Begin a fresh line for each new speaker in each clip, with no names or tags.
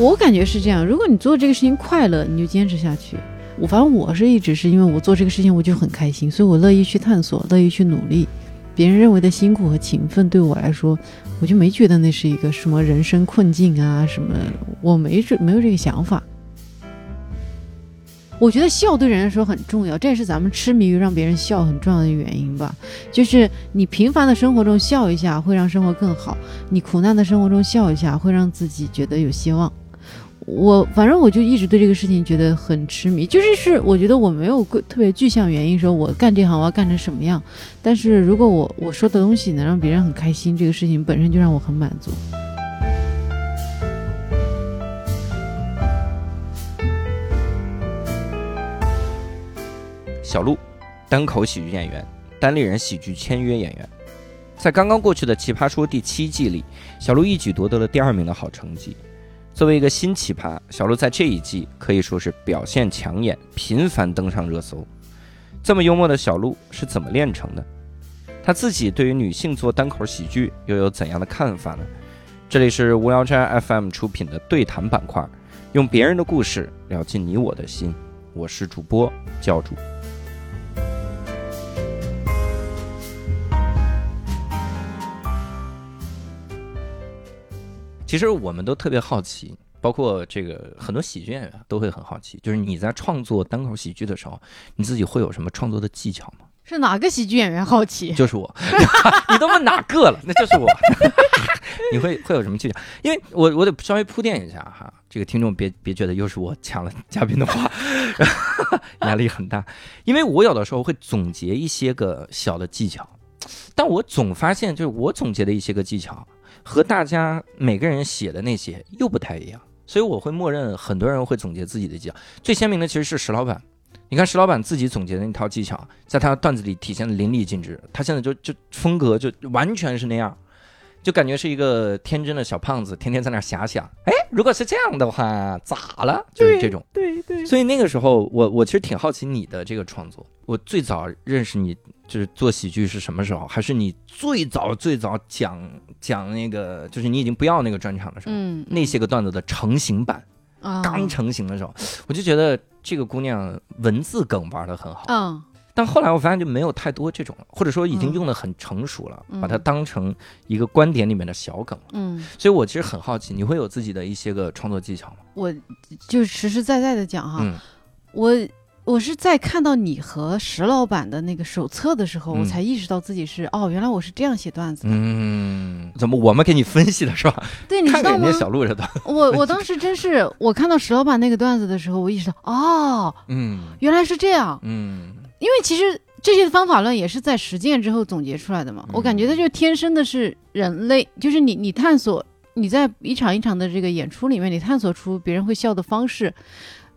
我感觉是这样，如果你做这个事情快乐，你就坚持下去。我反正我是一直是因为我做这个事情我就很开心，所以我乐意去探索，乐意去努力。别人认为的辛苦和勤奋，对我来说，我就没觉得那是一个什么人生困境啊什么，我没这没有这个想法。我觉得笑对人来说很重要，这也是咱们痴迷于让别人笑很重要的原因吧。就是你平凡的生活中笑一下，会让生活更好；你苦难的生活中笑一下，会让自己觉得有希望。我反正我就一直对这个事情觉得很痴迷，就是是我觉得我没有特别具象原因说我干这行我要干成什么样，但是如果我我说的东西能让别人很开心，这个事情本身就让我很满足。
小鹿，单口喜剧演员，单立人喜剧签约演员，在刚刚过去的《奇葩说》第七季里，小鹿一举夺得了第二名的好成绩。作为一个新奇葩，小鹿在这一季可以说是表现抢眼，频繁登上热搜。这么幽默的小鹿是怎么练成的？他自己对于女性做单口喜剧又有怎样的看法呢？这里是无聊斋 FM 出品的对谈板块，用别人的故事聊进你我的心。我是主播教主。其实我们都特别好奇，包括这个很多喜剧演员都会很好奇，就是你在创作单口喜剧的时候，你自己会有什么创作的技巧吗？
是哪个喜剧演员好奇？
就是我，你都问哪个了？那就是我。你会会有什么技巧？因为我我得稍微铺垫一下哈，这个听众别别觉得又是我抢了嘉宾的话，压力很大。因为我有的时候会总结一些个小的技巧，但我总发现就是我总结的一些个技巧。和大家每个人写的那些又不太一样，所以我会默认很多人会总结自己的技巧。最鲜明的其实是石老板，你看石老板自己总结的那套技巧，在他的段子里体现的淋漓尽致。他现在就就风格就完全是那样，就感觉是一个天真的小胖子，天天在那遐想。哎，如果是这样的话，咋了？就是这种。
对对。
所以那个时候，我我其实挺好奇你的这个创作。我最早认识你。就是做喜剧是什么时候？还是你最早最早讲讲那个，就是你已经不要那个专场的时候，嗯，那些个段子的成型版，刚成型的时候，我就觉得这个姑娘文字梗玩的很好，嗯，但后来我发现就没有太多这种了，或者说已经用的很成熟了，把它当成一个观点里面的小梗，嗯，所以我其实很好奇，你会有自己的一些个创作技巧吗？
我就实实在在的讲哈，我。我是在看到你和石老板的那个手册的时候，我才意识到自己是哦，原来我是这样写段子的。
嗯，怎么我们给你分析的是吧？
对，你知道吗？
小鹿这
段，我我当时真是，我看到石老板那个段子的时候，我意识到哦，嗯，原来是这样。嗯，因为其实这些方法论也是在实践之后总结出来的嘛。我感觉它就天生的是人类，就是你你探索你在一场一场的这个演出里面，你探索出别人会笑的方式。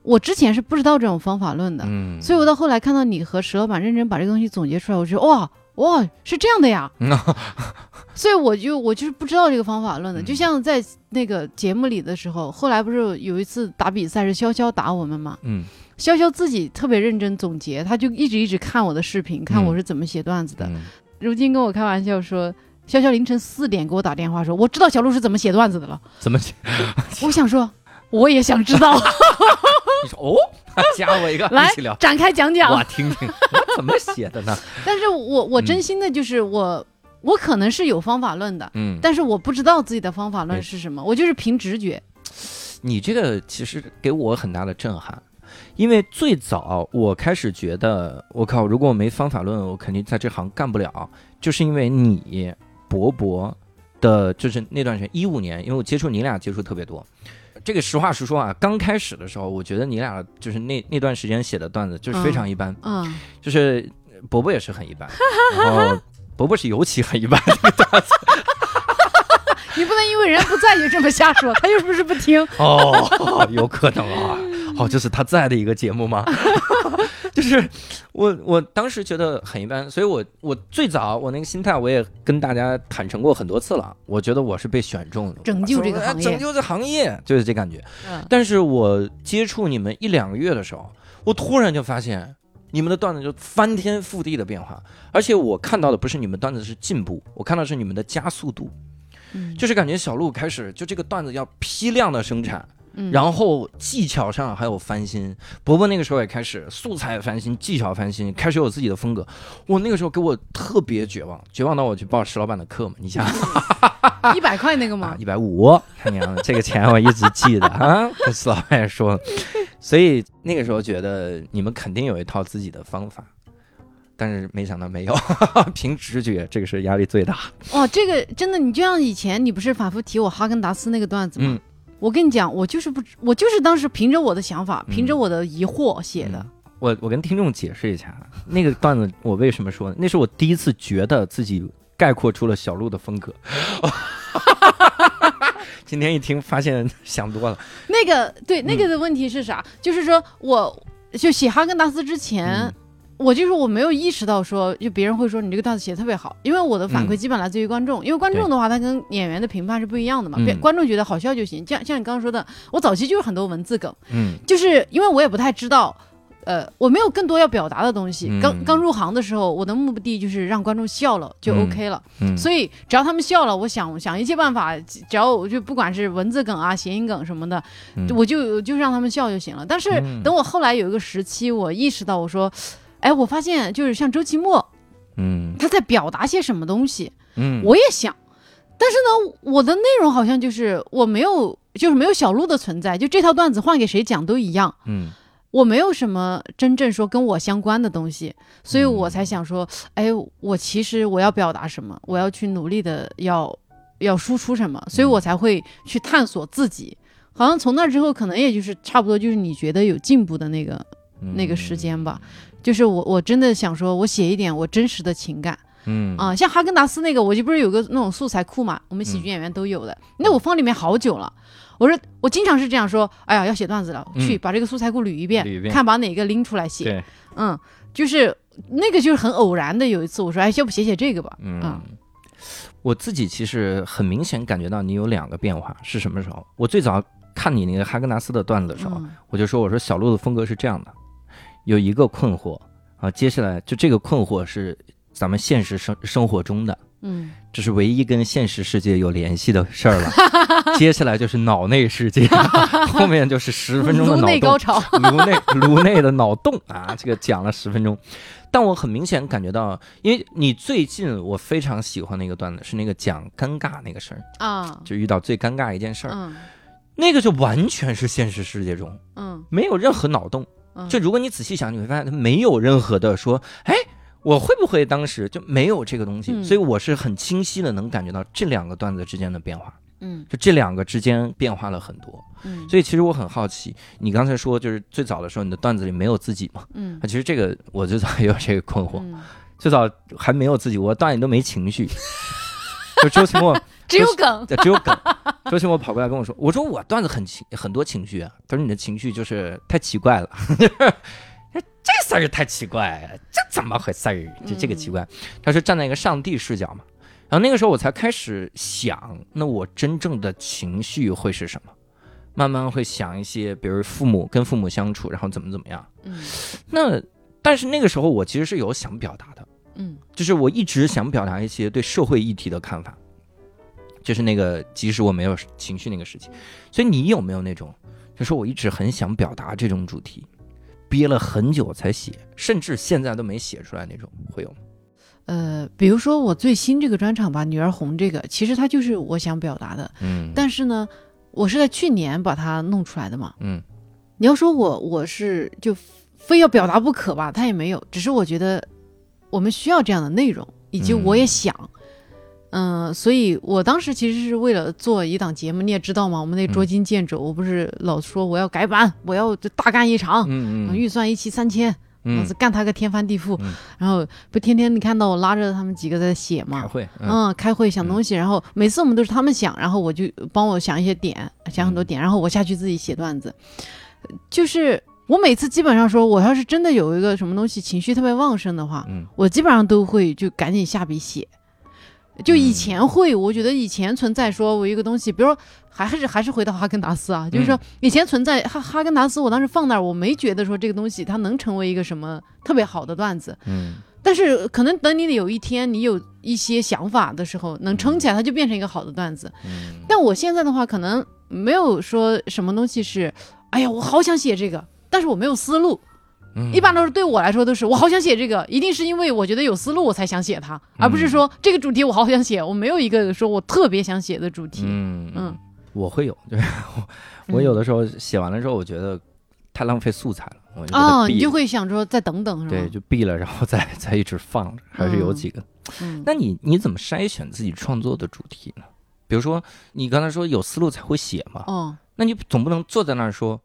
我之前是不知道这种方法论的，嗯，所以我到后来看到你和石老板认真把这个东西总结出来，我觉得哇哇是这样的呀，所以我就我就是不知道这个方法论的，就像在那个节目里的时候，后来不是有一次打比赛是潇潇打我们嘛，嗯，潇潇自己特别认真总结，他就一直一直看我的视频，看我是怎么写段子的，如今跟我开玩笑说，潇潇凌晨四点给我打电话说，我知道小鹿是怎么写段子的了，
怎么写？
我想说我也想知道。
你说哦，加我一个，
来展开讲讲，
我听听我怎么写的呢？
但是我我真心的就是我我可能是有方法论的，嗯，但是我不知道自己的方法论是什么，我就是凭直觉。
你这个其实给我很大的震撼，因为最早我开始觉得，我靠，如果我没方法论，我肯定在这行干不了，就是因为你博博的，就是那段时间一五年，因为我接触你俩接触特别多。这个实话实说啊，刚开始的时候，我觉得你俩就是那那段时间写的段子就是非常一般，嗯，就是伯伯也是很一般，然后伯伯是尤其很一般的段子。
你不能因为人不在就这么瞎说，他又不是不听
哦，有可能啊，哦，这是他在的一个节目吗？就是我我当时觉得很一般，所以我我最早我那个心态我也跟大家坦诚过很多次了。我觉得我是被选中的，
拯救这个行业，
拯救这行业就是这感觉。但是我接触你们一两个月的时候，我突然就发现你们的段子就翻天覆地的变化，而且我看到的不是你们段子是进步，我看到是你们的加速度，就是感觉小鹿开始就这个段子要批量的生产。然后技巧上还有翻新。伯伯那个时候也开始素材翻新，技巧翻新，开始有自己的风格。我那个时候给我特别绝望，绝望到我去报石老板的课嘛。你想，
一百块那个吗？
一百五，他娘的，这个钱我一直记得啊。跟石老板也说，所以那个时候觉得你们肯定有一套自己的方法。但是没想到没有，凭直觉，这个是压力最大。
哦，这个真的，你就像以前你不是反复提我哈根达斯那个段子吗？我跟你讲，我就是不，我就是当时凭着我的想法，凭着我的疑惑写的。
我我跟听众解释一下，那个段子我为什么说，那是我第一次觉得自己概括出了小鹿的风格。今天一听发现想多了。
那个对，那个的问题是啥？就是说我就写哈根达斯之前。我就是我没有意识到说，就别人会说你这个段子写的特别好，因为我的反馈基本来自于观众，因为观众的话他跟演员的评判是不一样的嘛，观众觉得好笑就行。像像你刚刚说的，我早期就是很多文字梗，嗯，就是因为我也不太知道。呃，我没有更多要表达的东西。刚刚入行的时候，我的目的就是让观众笑了就 OK 了。所以只要他们笑了，我想想一切办法，只要我就不管是文字梗啊、谐音梗什么的，我就就让他们笑就行了。但是等我后来有一个时期，我意识到，我说，哎，我发现就是像周奇墨，嗯，他在表达些什么东西，嗯，我也想，但是呢，我的内容好像就是我没有，就是没有小鹿的存在，就这套段子换给谁讲都一样，嗯。我没有什么真正说跟我相关的东西，所以我才想说，哎，我其实我要表达什么，我要去努力的要要输出什么，所以我才会去探索自己。好像从那之后，可能也就是差不多就是你觉得有进步的那个那个时间吧。就是我我真的想说，我写一点我真实的情感，嗯啊，像哈根达斯那个，我就不是有个那种素材库嘛，我们喜剧演员都有的，那我放里面好久了。我说，我经常是这样说，哎呀，要写段子了，去把这个素材库捋一遍，看把哪个拎出来写。嗯，就是那个就是很偶然的，有一次我说，哎，要不写写这个吧。嗯，
我自己其实很明显感觉到你有两个变化，是什么时候？我最早看你那个哈根达斯的段子的时候，我就说，我说小鹿的风格是这样的，有一个困惑啊，接下来就这个困惑是咱们现实生生活中的。嗯，这是唯一跟现实世界有联系的事儿了。接下来就是脑内世界，后面就是十分钟的脑
洞高潮，
颅内颅内的脑洞啊！这个讲了十分钟，但我很明显感觉到，因为你最近我非常喜欢那个段子，是那个讲尴尬那个事儿啊，就遇到最尴尬一件事儿，那个就完全是现实世界中，嗯，没有任何脑洞。就如果你仔细想，你会发现他没有任何的说，哎。我会不会当时就没有这个东西？所以我是很清晰的能感觉到这两个段子之间的变化。嗯，就这两个之间变化了很多。嗯，所以其实我很好奇，你刚才说就是最早的时候你的段子里没有自己嘛？嗯，其实这个我最早也有这个困惑。最早还没有自己，我段子都没情绪。就周奇墨
只有梗，对
只有梗。周奇墨跑过来跟我说：“我说我段子很情很多情绪啊。”他说：“你的情绪就是太奇怪了。”这事儿太奇怪，这怎么回事儿？就这个奇怪，他说站在一个上帝视角嘛。然后那个时候我才开始想，那我真正的情绪会是什么？慢慢会想一些，比如父母跟父母相处，然后怎么怎么样。嗯。那但是那个时候我其实是有想表达的，嗯，就是我一直想表达一些对社会议题的看法，就是那个即使我没有情绪那个事情。所以你有没有那种，就是我一直很想表达这种主题？憋了很久才写，甚至现在都没写出来那种，会有吗？
呃，比如说我最新这个专场吧，《女儿红》这个，其实它就是我想表达的，嗯。但是呢，我是在去年把它弄出来的嘛，嗯。你要说我我是就非要表达不可吧，它也没有，只是我觉得我们需要这样的内容，以及我也想。嗯，所以我当时其实是为了做一档节目，你也知道嘛，我们那捉襟见肘，我不是老说我要改版，我要大干一场，嗯嗯，预算一期三千，嗯，干他个天翻地覆，然后不天天你看到我拉着他们几个在写嘛，
开会，
嗯，开会想东西，然后每次我们都是他们想，然后我就帮我想一些点，想很多点，然后我下去自己写段子，就是我每次基本上说，我要是真的有一个什么东西情绪特别旺盛的话，嗯，我基本上都会就赶紧下笔写。就以前会，我觉得以前存在说，我一个东西，比如说还是还是回到哈根达斯啊，就是说以前存在哈哈根达斯，我当时放那儿，我没觉得说这个东西它能成为一个什么特别好的段子，嗯，但是可能等你有一天你有一些想法的时候，能撑起来，它就变成一个好的段子，嗯，但我现在的话，可能没有说什么东西是，哎呀，我好想写这个，但是我没有思路。一般都是对我来说都是，我好想写这个，一定是因为我觉得有思路我才想写它，而不是说这个主题我好想写，我没有一个说我特别想写的主题。
嗯嗯，我会有，就是我有的时候写完了之后，我觉得太浪费素材了，我就
哦，你就会想说再等等，是吧？
对，就闭了，然后再再一直放着，还是有几个。嗯那你你怎么筛选自己创作的主题呢？比如说你刚才说有思路才会写嘛，哦，那你总不能坐在那儿说。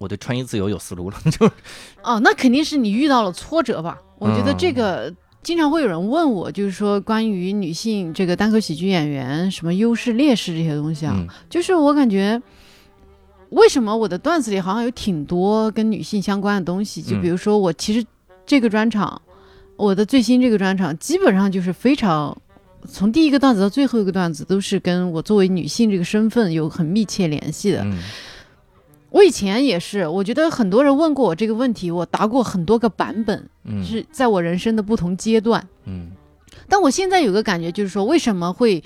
我对穿衣自由有思路了，就
哦，那肯定是你遇到了挫折吧？我觉得这个经常会有人问我，就是说关于女性这个单口喜剧演员什么优势劣势这些东西啊，就是我感觉为什么我的段子里好像有挺多跟女性相关的东西？就比如说我其实这个专场，我的最新这个专场基本上就是非常从第一个段子到最后一个段子都是跟我作为女性这个身份有很密切联系的。我以前也是，我觉得很多人问过我这个问题，我答过很多个版本，是在我人生的不同阶段。嗯，但我现在有个感觉，就是说为什么会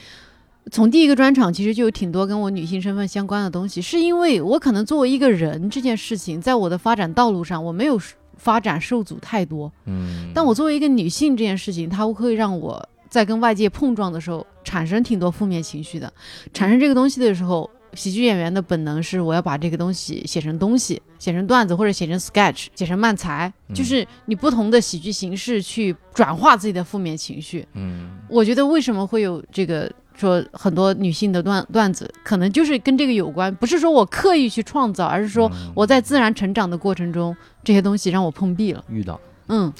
从第一个专场其实就有挺多跟我女性身份相关的东西，是因为我可能作为一个人这件事情，在我的发展道路上我没有发展受阻太多。嗯，但我作为一个女性这件事情，它会让我在跟外界碰撞的时候产生挺多负面情绪的，产生这个东西的时候。喜剧演员的本能是，我要把这个东西写成东西，写成段子，或者写成 sketch，写成漫才，就是你不同的喜剧形式去转化自己的负面情绪。嗯，我觉得为什么会有这个说很多女性的段段子，可能就是跟这个有关，不是说我刻意去创造，而是说我在自然成长的过程中，这些东西让我碰壁了。
遇到，嗯，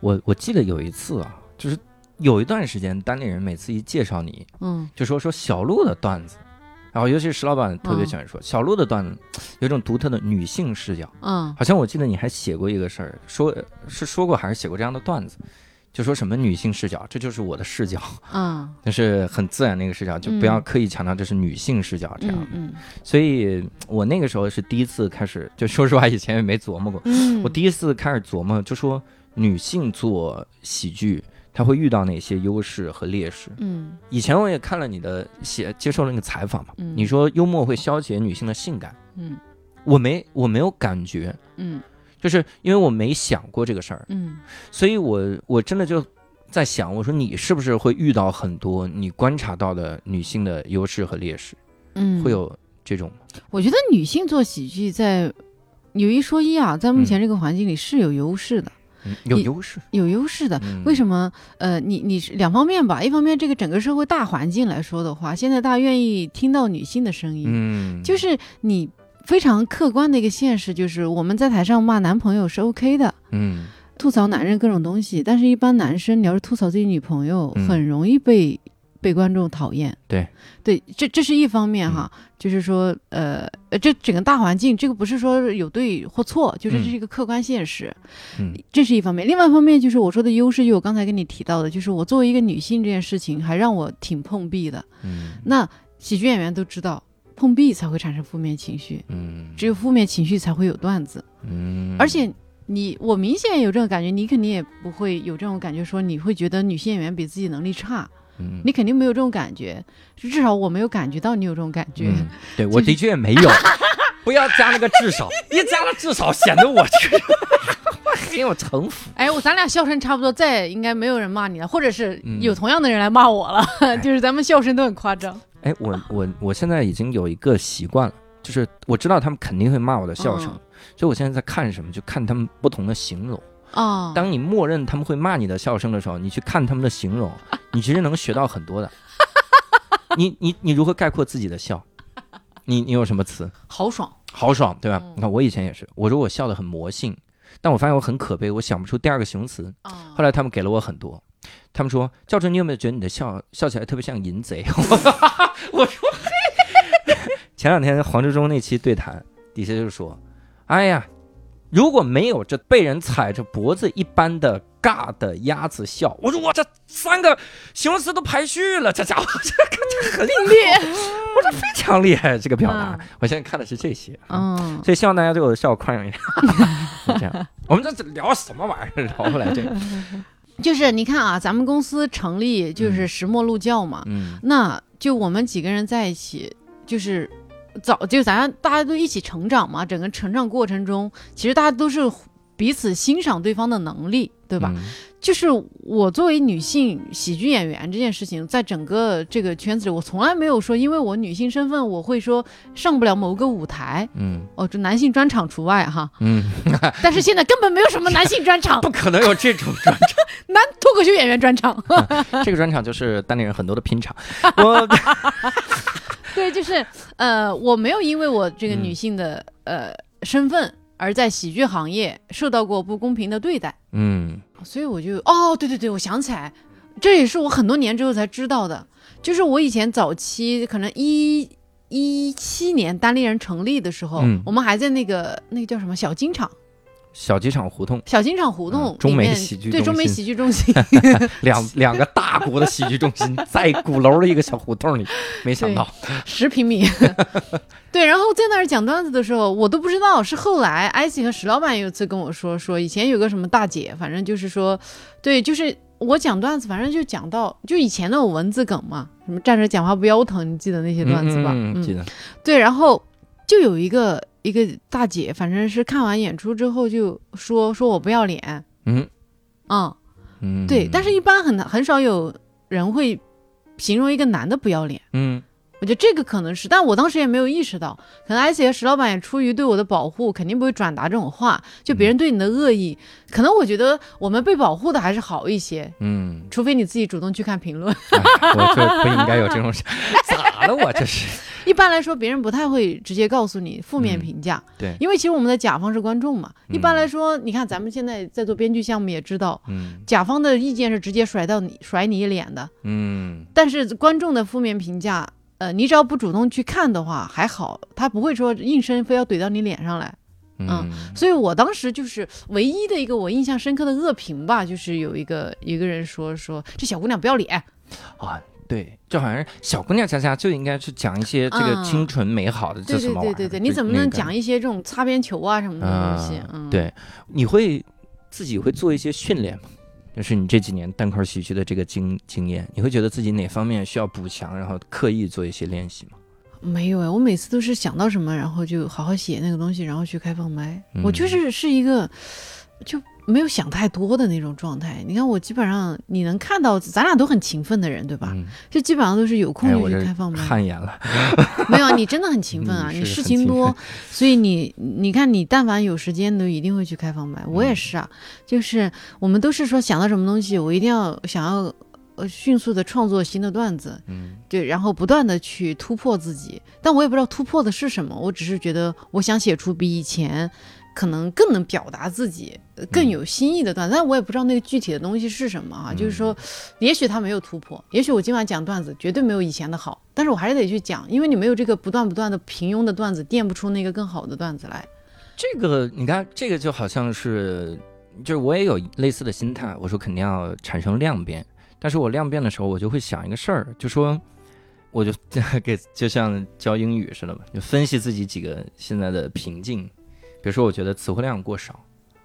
我我记得有一次啊，就是有一段时间，单立人每次一介绍你，嗯，就说说小鹿的段子。然后，尤其是石老板特别喜欢说小鹿的段子，有一种独特的女性视角。嗯，好像我记得你还写过一个事儿，说是说过还是写过这样的段子，就说什么女性视角，这就是我的视角。嗯，那是很自然的一个视角，就不要刻意强调这是女性视角这样。嗯，所以我那个时候是第一次开始，就说实话，以前也没琢磨过。嗯，我第一次开始琢磨，就说女性做喜剧。他会遇到哪些优势和劣势？嗯，以前我也看了你的写，接受了那个采访嘛。嗯，你说幽默会消解女性的性感。嗯，我没我没有感觉。嗯，就是因为我没想过这个事儿。嗯，所以我我真的就在想，我说你是不是会遇到很多你观察到的女性的优势和劣势？嗯，会有这种？
我觉得女性做喜剧在有一说一啊，在目前这个环境里是有优势的。
有优势，
有优势的。为什么？呃，你你是两方面吧。一方面，这个整个社会大环境来说的话，现在大家愿意听到女性的声音。嗯，就是你非常客观的一个现实，就是我们在台上骂男朋友是 OK 的。嗯，吐槽男人各种东西，但是一般男生你要是吐槽自己女朋友，很容易被。被观众讨厌，
对
对，这这是一方面哈，就是说，呃呃，这整个大环境，这个不是说有对或错，就是这是一个客观现实，嗯，这是一方面。另外一方面就是我说的优势，就我刚才跟你提到的，就是我作为一个女性这件事情，还让我挺碰壁的。嗯，那喜剧演员都知道，碰壁才会产生负面情绪，嗯，只有负面情绪才会有段子，嗯，而且你我明显有这种感觉，你肯定也不会有这种感觉，说你会觉得女性演员比自己能力差。你肯定没有这种感觉，至少我没有感觉到你有这种感觉。
对我的确没有，不要加那个至少，一加了至少显得我很 有城府。
哎，我咱俩笑声差不多，再应该没有人骂你了，或者是有同样的人来骂我了，就是咱们笑声都很夸张。
哎，我我我现在已经有一个习惯了，就是我知道他们肯定会骂我的笑声，所以我现在在看什么，就看他们不同的形容。哦，当你默认他们会骂你的笑声的时候，你去看他们的形容，你其实能学到很多的。你你你如何概括自己的笑？你你有什么词？
豪爽，
豪爽，对吧？你看我以前也是，我说我笑的很魔性，但我发现我很可悲，我想不出第二个形容词。后来他们给了我很多，他们说教授，你有没有觉得你的笑笑起来特别像淫贼？我说，前两天黄志忠那期对谈底下就说，哎呀。如果没有这被人踩着脖子一般的尬的鸭子笑，我说我这三个形容词都排序了，这家伙 这这很厉害，我说非常厉害这个表达。我现在看的是这些，嗯，所以希望大家对我的笑宽容一点。这样，我们这聊什么玩意儿？聊不来这个，
就是你看啊，咱们公司成立就是石墨路教嘛，嗯，那就我们几个人在一起，就是早就咱大家都一起成长嘛，整个成长过程中，其实大家都是彼此欣赏对方的能力，对吧？就是我作为女性喜剧演员这件事情，在整个这个圈子里，我从来没有说，因为我女性身份，我会说上不了某个舞台。嗯，哦，这男性专场除外哈。嗯，但是现在根本没有什么男性专场，
不可能有这种专场，
男脱口秀演员专场。
这个专场就是单立人很多的拼场。我，
对，就是呃，我没有因为我这个女性的呃身份。而在喜剧行业受到过不公平的对待，嗯，所以我就哦，对对对，我想起来，这也是我很多年之后才知道的，就是我以前早期可能一一七年单立人成立的时候，我们还在那个那个叫什么小金厂。
小机场胡同，
小机场胡同，
中美喜剧
对中美喜剧中心，
两两个大国的喜剧中心 在鼓楼的一个小胡同里，没想到
十平米，对，然后在那儿讲段子的时候，我都不知道，是后来艾希和石老板有一次跟我说，说以前有个什么大姐，反正就是说，对，就是我讲段子，反正就讲到就以前那种文字梗嘛，什么站着讲话不腰疼，你记得那些段子吧？
嗯，记得。
对，然后就有一个。一个大姐，反正是看完演出之后就说说我不要脸，嗯，啊，嗯，对，但是一般很很少有人会形容一个男的不要脸，嗯。我觉得这个可能是，但我当时也没有意识到，可能艾姐和石老板也出于对我的保护，肯定不会转达这种话。就别人对你的恶意，可能我觉得我们被保护的还是好一些。嗯，除非你自己主动去看评论。
我就不应该有这种，咋了？我这是。
一般来说，别人不太会直接告诉你负面评价。
对，
因为其实我们的甲方是观众嘛。一般来说，你看咱们现在在做编剧项目，也知道，嗯，甲方的意见是直接甩到你甩你一脸的。嗯，但是观众的负面评价。呃，你只要不主动去看的话，还好，他不会说应声非要怼到你脸上来，嗯，所以我当时就是唯一的一个我印象深刻的恶评吧，就是有一个一个人说说这小姑娘不要脸，
啊，对，就好像是小姑娘家家就应该去讲一些这个清纯美好的，
对对对对对，你怎么能讲一些这种擦边球啊什么的东西？嗯，
对，你会自己会做一些训练吗？就是你这几年单口喜剧的这个经经验，你会觉得自己哪方面需要补强，然后刻意做一些练习吗？
没有哎，我每次都是想到什么，然后就好好写那个东西，然后去开放麦。我就是是一个就。没有想太多的那种状态。你看我基本上你能看到，咱俩都很勤奋的人，对吧？就基本上都是有空就去开放麦。
汗颜了。
没有，你真的很勤奋啊！你事情多，所以你你看你但凡有时间都一定会去开放麦。我也是啊，就是我们都是说想到什么东西，我一定要想要呃迅速的创作新的段子，嗯，对，然后不断的去突破自己。但我也不知道突破的是什么，我只是觉得我想写出比以前。可能更能表达自己，更有新意的段子，但我也不知道那个具体的东西是什么啊。就是说，也许他没有突破，也许我今晚讲段子绝对没有以前的好，但是我还是得去讲，因为你没有这个不断不断的平庸的段子，垫不出那个更好的段子来。
这个你看，这个就好像是，就是我也有类似的心态，我说肯定要产生量变，但是我量变的时候，我就会想一个事儿，就说，我就 给就像教英语似的嘛，就分析自己几个现在的瓶颈。比如说，我觉得词汇量过少，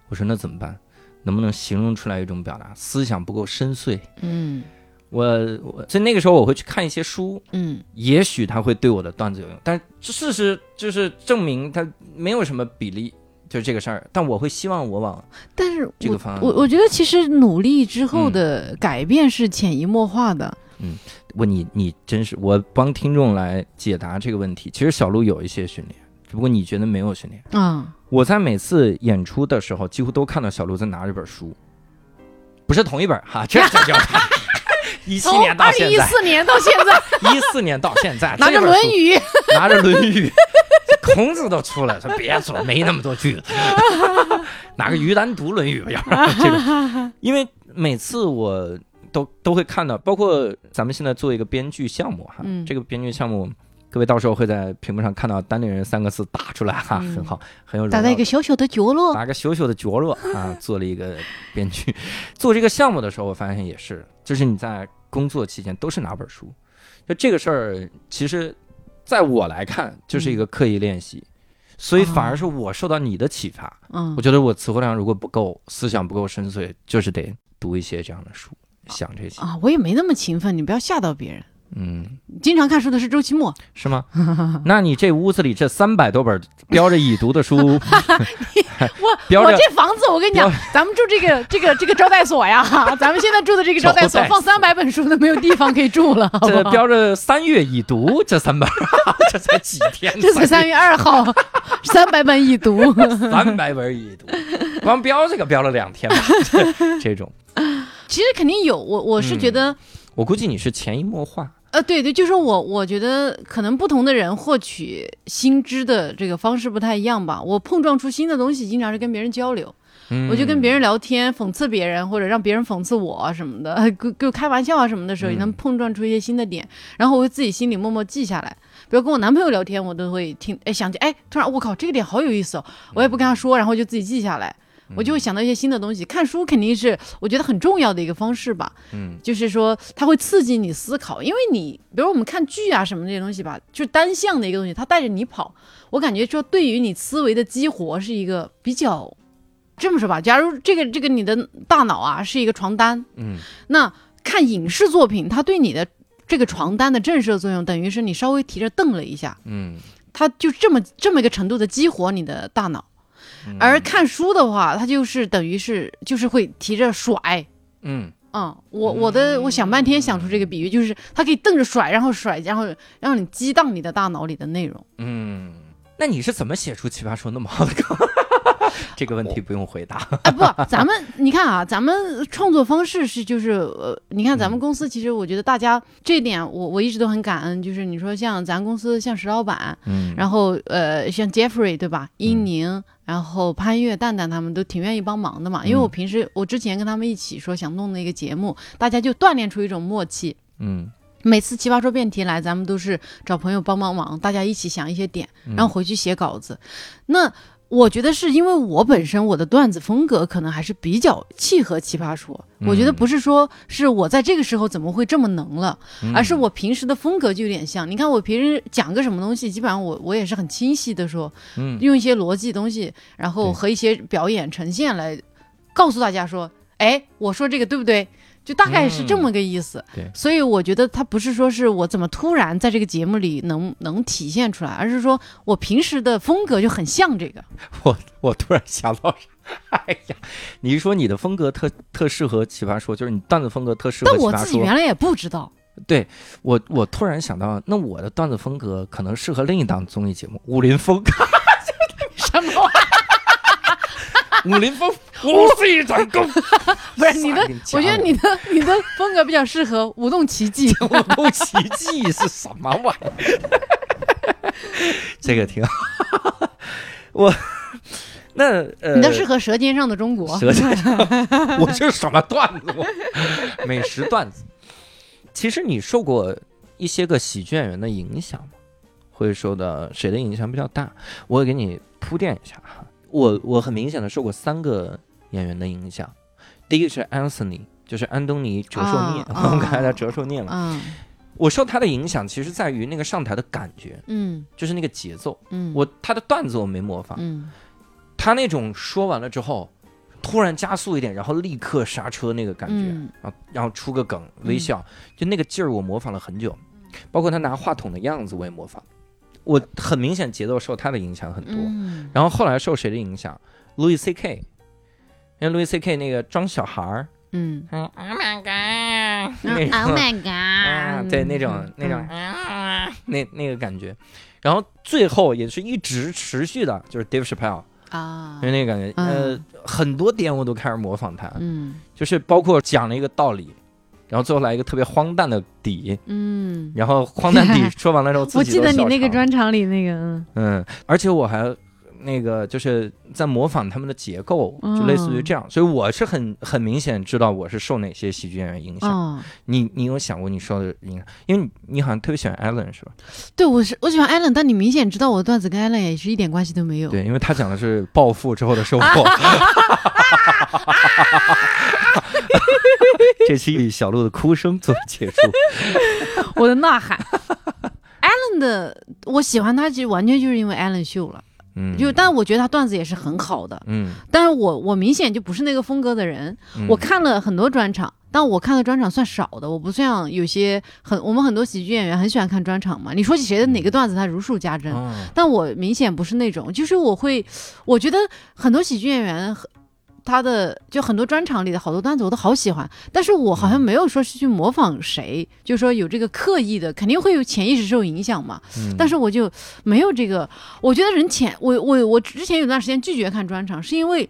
我说那怎么办？能不能形容出来一种表达？思想不够深邃。嗯，我我所以那个时候我会去看一些书。嗯，也许它会对我的段子有用，但事实就是证明它没有什么比例，就是这个事儿。但我会希望我往
但是
这个方案，
我我觉得其实努力之后的改变是潜移默化的。
嗯，问你你真是我帮听众来解答这个问题。其实小鹿有一些训练。只不过你觉得没有训练啊？我在每次演出的时候，几乎都看到小鹿在拿着本书，不是同一本哈，这这叫 一七年到现在，
一四年到现在，
一四年到现在，
拿着《论语》，
拿着《论语》，孔子都出来，说别说没那么多句子，拿个鱼单独《论语》吧，要不然这个，因为每次我都都会看到，包括咱们现在做一个编剧项目哈，这个编剧项目。各位到时候会在屏幕上看到“单立人”三个字打出来哈，很好，很有。
打在一个小小的角落，
打个小小的角落啊，做了一个编剧。做这个项目的时候，我发现也是，就是你在工作期间都是拿本书，就这个事儿，其实在我来看就是一个刻意练习，所以反而是我受到你的启发。嗯，我觉得我词汇量如果不够，思想不够深邃，就是得读一些这样的书，想这些
啊。我也没那么勤奋，你不要吓到别人。嗯，经常看书的是周奇墨，
是吗？那你这屋子里这三百多本标着已读的书，
我我这房子，我跟你讲，咱们住这个这个这个招待所呀，咱们现在住的这个招待所放三百本书都没有地方可以住了。
这标着三月已读这三本，这才几天？
这才三月二号，三百本已读，
三百本已读，光标这个标了两天吧？这种，
其实肯定有，我我是觉得。
我估计你是潜移默化，
呃，对对，就是我，我觉得可能不同的人获取新知的这个方式不太一样吧。我碰撞出新的东西，经常是跟别人交流，我就跟别人聊天，讽刺别人或者让别人讽刺我什么的，跟跟开玩笑啊什么的时候，也能碰撞出一些新的点，然后我会自己心里默默记下来。比如跟我男朋友聊天，我都会听，哎，想起，哎，突然我靠，这个点好有意思哦，我也不跟他说，然后就自己记下来。我就会想到一些新的东西，看书肯定是我觉得很重要的一个方式吧。嗯，就是说它会刺激你思考，因为你比如我们看剧啊什么这些东西吧，就是单向的一个东西，它带着你跑。我感觉说对于你思维的激活是一个比较这么说吧。假如这个这个你的大脑啊是一个床单，嗯，那看影视作品，它对你的这个床单的震慑作用，等于是你稍微提着蹬了一下，嗯，它就这么这么一个程度的激活你的大脑。而看书的话，它就是等于是就是会提着甩，嗯。嗯，我我的我想半天想出这个比喻，就是它可以瞪着甩，然后甩，然后让你激荡你的大脑里的内容。
嗯，那你是怎么写出奇葩说那么好的梗？这个问题不用回答。
哎，不，咱们你看啊，咱们创作方式是就是呃，你看咱们公司，其实我觉得大家这一点，我我一直都很感恩。就是你说像咱公司，像石老板，嗯，然后呃，像 Jeffrey 对吧？英宁，然后潘越、蛋蛋他们都挺愿意帮忙的嘛。因为我平时我之前跟他们一起说想弄的一个节目，大家就锻炼出一种默契。嗯，每次奇葩说辩题来，咱们都是找朋友帮帮忙，大家一起想一些点，然后回去写稿子。那我觉得是因为我本身我的段子风格可能还是比较契合奇葩说。我觉得不是说是我在这个时候怎么会这么能了，而是我平时的风格就有点像。你看我平时讲个什么东西，基本上我我也是很清晰的说，用一些逻辑东西，然后和一些表演呈现来告诉大家说，哎，我说这个对不对？就大概是这么个意思，
对，
所以我觉得他不是说是我怎么突然在这个节目里能能体现出来，而是说我平时的风格就很像这个。
我我突然想到，哎呀，你说你的风格特特适合奇葩说，就是你段子风格特适合奇葩说。
但我自己原来也不知道。
对我我突然想到，那我的段子风格可能适合另一档综艺节目《武林风》。
什么？
武林风，武一转功，
不是你的，我觉得你的你的风格比较适合 舞动奇迹。
舞动奇迹是什么玩意儿？这个挺好。我那呃，
你的适合《舌尖上的中国》。
舌尖上，我这是什么段子？美食段子。其实你受过一些个喜剧演员的影响吗？会受到谁的影响比较大？我给你铺垫一下哈。我我很明显的受过三个演员的影响，第一个是 Anthony，就是安东尼折寿涅，我们刚才叫折寿涅了。嗯，我受他的影响，其实在于那个上台的感觉，嗯，就是那个节奏，嗯，我他的段子我没模仿，嗯，他那种说完了之后，突然加速一点，然后立刻刹车那个感觉，然后然后出个梗微笑，就那个劲儿我模仿了很久，包括他拿话筒的样子我也模仿。我很明显节奏受他的影响很多，然后后来受谁的影响？Louis C.K.，因为 Louis C.K. 那个装小孩儿，嗯，Oh my God，Oh
my God，
对那种那种 那那个感觉，然后最后也是一直持续的，就是 Dave Chappelle 啊，因为那个感觉，呃，很多点我都开始模仿他，嗯，就是包括讲了一个道理。然后最后来一个特别荒诞的底，嗯，然后荒诞底 说完了之后，
我记得你那个专场里那个，
嗯，而且我还那个就是在模仿他们的结构，就类似于这样，所以我是很很明显知道我是受哪些喜剧演员影响。你你有想过你受的影响？因为你你好像特别喜欢艾伦是吧？
对，我是我喜欢艾伦，但你明显知道我的段子跟艾伦也是一点关系都没有。
对，因为他讲的是暴富之后的收获。这期以小鹿的哭声做结束，
我的呐喊。艾伦的，我喜欢他，其实完全就是因为艾伦秀了。嗯，就但我觉得他段子也是很好的。嗯，但是我我明显就不是那个风格的人。我看了很多专场。但我看的专场算少的，我不像有些很我们很多喜剧演员很喜欢看专场嘛。你说起谁的哪个段子，他如数家珍，但我明显不是那种，就是我会，我觉得很多喜剧演员。他的就很多专场里的好多段子我都好喜欢，但是我好像没有说是去模仿谁，就说有这个刻意的，肯定会有潜意识受影响嘛。但是我就没有这个，我觉得人潜我我我之前有段时间拒绝看专场，是因为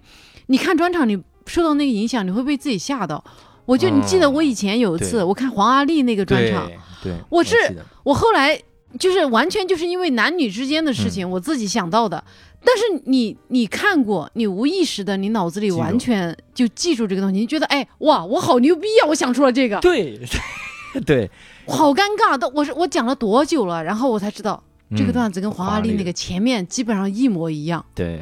你看专场你受到那个影响，你会被自己吓到。我就你记得我以前有一次我看黄阿丽那个专场，
对，
我是我后来就是完全就是因为男女之间的事情，我自己想到的。但是你你看过，你无意识的，你脑子里完全就记住这个东西，你觉得哎哇，我好牛逼啊！我想出了这个，
对，对，
好尴尬的，我是我讲了多久了，然后我才知道这个段子跟黄阿丽那个前面基本上一模一样。
对，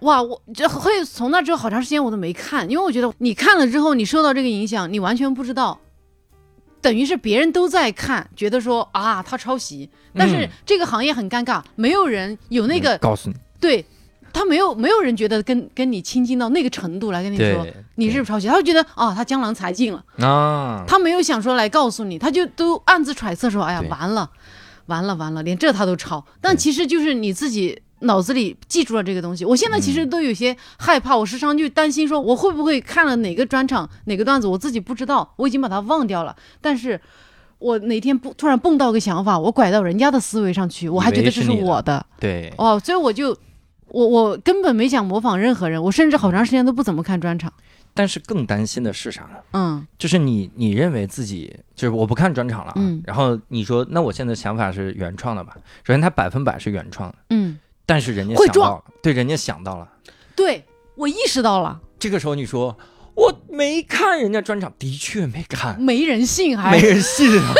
哇，我这会从那之后好长时间我都没看，因为我觉得你看了之后，你受到这个影响，你完全不知道。等于是别人都在看，觉得说啊他抄袭，但是这个行业很尴尬，没有人有那个
告诉你，
对他没有没有人觉得跟跟你亲近到那个程度来跟你说你是不是抄袭，他就觉得啊他江郎才尽了。啊，他没有想说来告诉你，他就都暗自揣测说哎呀完了完了完了，连这他都抄，但其实就是你自己。脑子里记住了这个东西，我现在其实都有些害怕，我时常就担心说，我会不会看了哪个专场、哪个段子，我自己不知道，我已经把它忘掉了。但是，我哪天不突然蹦到个想法，我拐到人家的思维上去，我还觉得这是我的。
对，
哦，所以我就，我我根本没想模仿任何人，我甚至好长时间都不怎么看专场。
但是更担心的是啥呢？
嗯，
就是你你认为自己就是我不看专场了，嗯，然后你说那我现在想法是原创的吧？首先它百分百是原创的，嗯。但是人家想到了，对，人家想到了，
对我意识到了。
这个时候你说我没看人家专场，的确没看，
没人信，还
没人信啊！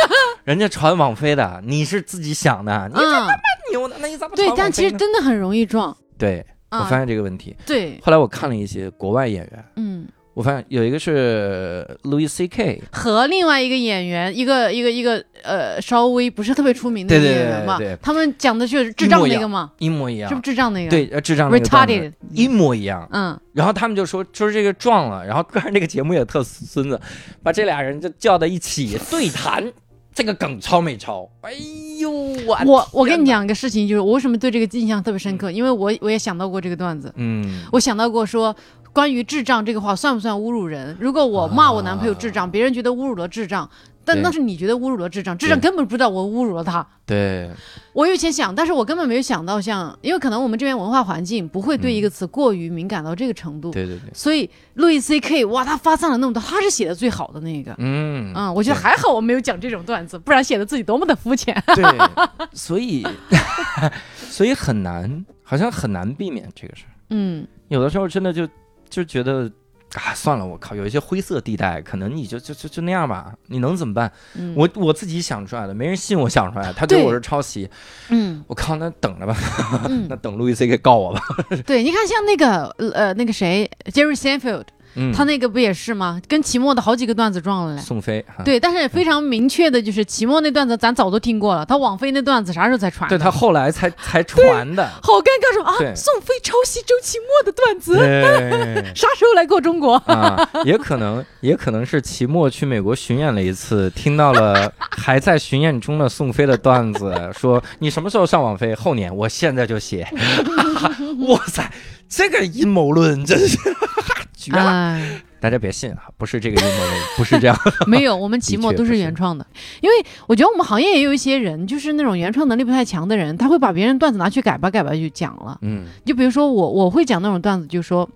人家传网飞的，你是自己想的，你这么牛呢，那你咋不
对？但其实真的很容易撞。
对我发现这个问题。
对，
后来我看了一些国外演员，嗯。我发现有一个是 Louis C K
和另外一个演员，一个一个一个呃，稍微不是特别出名的演员嘛，他们讲的就是智障那个嘛，
一模一样，
是不是智障那个？
对，智障那个 retarded 一模一样。嗯，然后他们就说，就是这个撞了，然后当然那个节目也特孙子，把这俩人就叫到一起对谈，这个梗超没超？哎呦，我
我我跟你讲个事情，就是我为什么对这个印象特别深刻，因为我我也想到过这个段子，嗯，我想到过说。关于智障这个话算不算侮辱人？如果我骂我男朋友智障，别人觉得侮辱了智障，但那是你觉得侮辱了智障，智障根本不知道我侮辱了他。
对，
我有些想，但是我根本没有想到，像因为可能我们这边文化环境不会对一个词过于敏感到这个程度。
对对对。
所以路易 C K 哇，他发散了那么多，他是写的最好的那个。嗯嗯，我觉得还好，我没有讲这种段子，不然显得自己多么的肤浅。
对，所以 所以很难，好像很难避免这个事儿。嗯，有的时候真的就。就觉得啊，算了，我靠，有一些灰色地带，可能你就就就就那样吧，你能怎么办？我我自己想出来的，没人信我想出来，他对我是抄袭，嗯，我靠，那等着吧，那等路易 C 给告我吧。
对，你看像那个呃那个谁，Jerry Seinfeld。他那个不也是吗？跟齐墨的好几个段子撞了嘞。
宋飞
对，但是非常明确的就是齐墨那段子咱早都听过了，他网飞那段子啥时候才传？
对他后来才才传的。
好尴尬，说啊，宋飞抄袭周奇墨的段子，啥时候来过中国？
啊，也可能，也可能是齐墨去美国巡演了一次，听到了 还在巡演中的宋飞的段子，说你什么时候上网飞？后年，我现在就写。哇塞，这个阴谋论真是。绝了！大家别信啊，不是这个阴谋论，不是这样。
没有，我们期末都是原创的。因为我觉得我们行业也有一些人，就是那种原创能力不太强的人，他会把别人段子拿去改吧改吧就讲了。嗯，就比如说我，我会讲那种段子，就说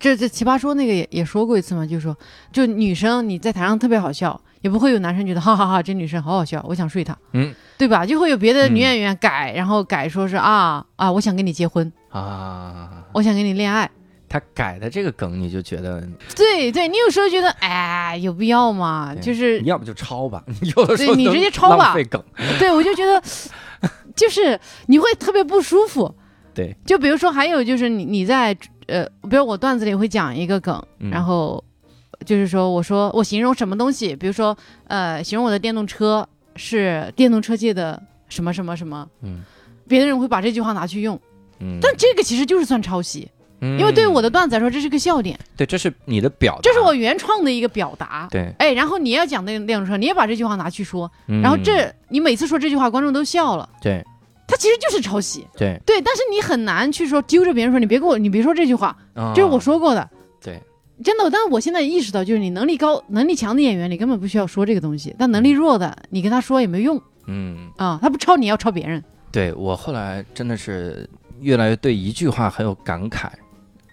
这这奇葩说那个也也说过一次嘛，就说就女生你在台上特别好笑，也不会有男生觉得哈哈哈这女生好好笑，我想睡她。嗯，对吧？就会有别的女演员改，然后改说是啊啊，我想跟你结婚啊，我想跟你恋爱。
他改的这个梗，你就觉得
对对，你有时候觉得哎，有必要吗？就是你
要不就抄吧，有的
时候你直接抄吧，
梗。
对，我就觉得就是你会特别不舒服。
对，
就比如说还有就是你你在呃，比如我段子里会讲一个梗，然后就是说我说我形容什么东西，比如说呃，形容我的电动车是电动车界的什么什么什么，嗯，别的人会把这句话拿去用，嗯，但这个其实就是算抄袭。因为对于我的段子来说，这是个笑点。
对，这是你的表，
这是我原创的一个表达。
对，
哎，然后你要讲那个内容的时候，你也把这句话拿去说，然后这你每次说这句话，观众都笑了。
对，
他其实就是抄袭。
对
对，但是你很难去说揪着别人说，你别给我，你别说这句话，这是我说过的。
对，
真的。但是我现在意识到，就是你能力高、能力强的演员，你根本不需要说这个东西；但能力弱的，你跟他说也没用。嗯啊，他不抄你要抄别人。
对我后来真的是越来越对一句话很有感慨。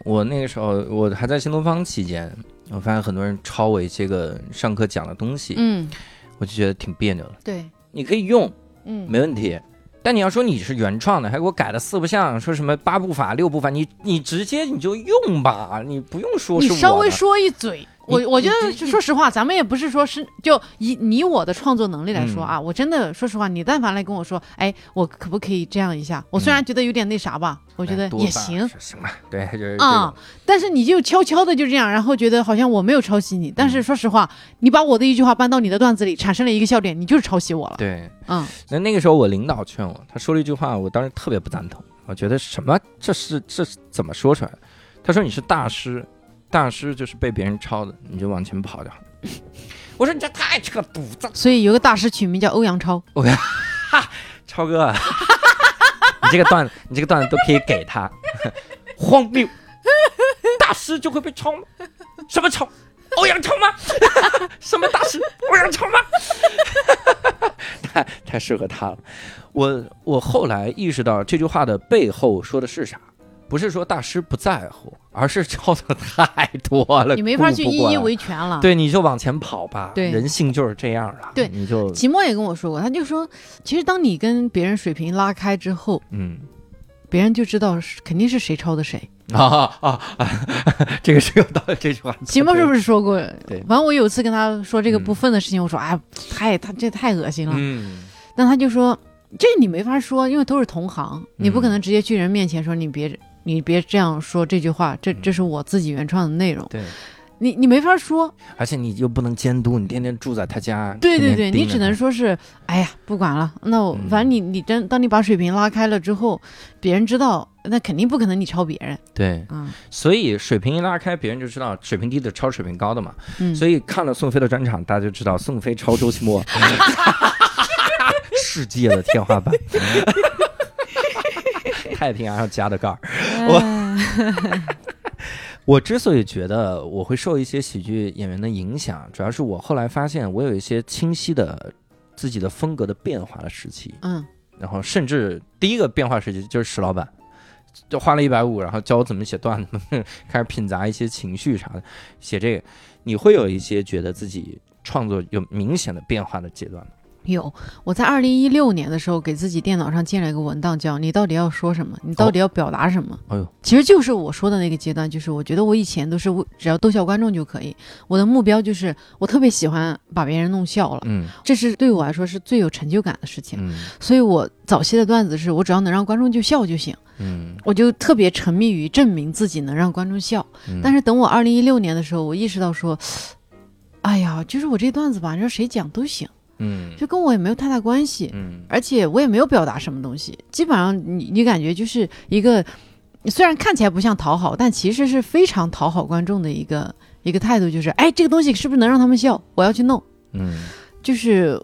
我那个时候我还在新东方期间，我发现很多人抄我一些个上课讲的东西，嗯，我就觉得挺别扭的。
对，
你可以用，嗯，没问题。但你要说你是原创的，还给我改了四不像，说什么八步法、六步法，你你直接你就用吧，你不用说。
你稍微说一嘴。我我觉得说实话，咱们也不是说是就以你我的创作能力来说啊，我真的说实话，你但凡来跟我说，哎，我可不可以这样一下？我虽然觉得有点那啥吧，我觉得也行，
行吧，对，就是
啊。但是你就悄悄的就这样，然后觉得好像我没有抄袭你，但是说实话，你把我的一句话搬到你的段子里，产生了一个笑点，你就是抄袭我了。
对，嗯。那那个时候我领导劝我，他说了一句话，我当时特别不赞同，我觉得什么这是这是怎么说出来的？他说你是大师。大师就是被别人抄的，你就往前跑就好。我说你这太扯犊子。
所以有个大师取名叫欧阳超。
欧阳，超哥，你这个段子，你这个段子都可以给他。荒谬，大师就会被抄吗？什么抄？欧阳超吗？什么大师？欧阳超吗？太太适合他了。我我后来意识到这句话的背后说的是啥。不是说大师不在乎，而是抄的太多了，
你没法去一一维权了。
对，你就往前跑吧。
对，
人性就是这样了。
对，
你就。
齐墨也跟我说过，他就说，其实当你跟别人水平拉开之后，嗯，别人就知道是肯定是谁抄的谁。
啊 啊啊！这个是有道理，这句话。
齐墨是不是说过？
对。
反正我有一次跟他说这个部分的事情，我说哎，太他这太恶心了。嗯。但他就说，这你没法说，因为都是同行，你不可能直接去人面前说你别。你别这样说这句话，这这是我自己原创的内容。
对，
你你没法说，
而且你又不能监督，你天天住在他家。
对对对，你只能说是，哎呀，不管了。那我反正你你真，当你把水平拉开了之后，别人知道，那肯定不可能你抄别人。
对，嗯，所以水平一拉开，别人就知道水平低的抄水平高的嘛。嗯，所以看了宋飞的专场，大家就知道宋飞抄周奇墨 世界的天花板。太平洋上加的盖儿，我 我之所以觉得我会受一些喜剧演员的影响，主要是我后来发现我有一些清晰的自己的风格的变化的时期，嗯，然后甚至第一个变化时期就是石老板，就花了一百五，然后教我怎么写段子，开始品杂一些情绪啥的，写这个，你会有一些觉得自己创作有明显的变化的阶段吗？
有，我在二零一六年的时候给自己电脑上建了一个文档，叫你到底要说什么，你到底要表达什么。哎呦，其实就是我说的那个阶段，就是我觉得我以前都是只要逗笑观众就可以，我的目标就是我特别喜欢把别人弄笑了，嗯，这是对我来说是最有成就感的事情。嗯，所以我早期的段子是我只要能让观众就笑就行，嗯，我就特别沉迷于证明自己能让观众笑。但是等我二零一六年的时候，我意识到说，哎呀，就是我这段子吧，你说谁讲都行。嗯，就跟我也没有太大关系，嗯，而且我也没有表达什么东西，基本上你你感觉就是一个，虽然看起来不像讨好，但其实是非常讨好观众的一个一个态度，就是哎，这个东西是不是能让他们笑？我要去弄，嗯，就是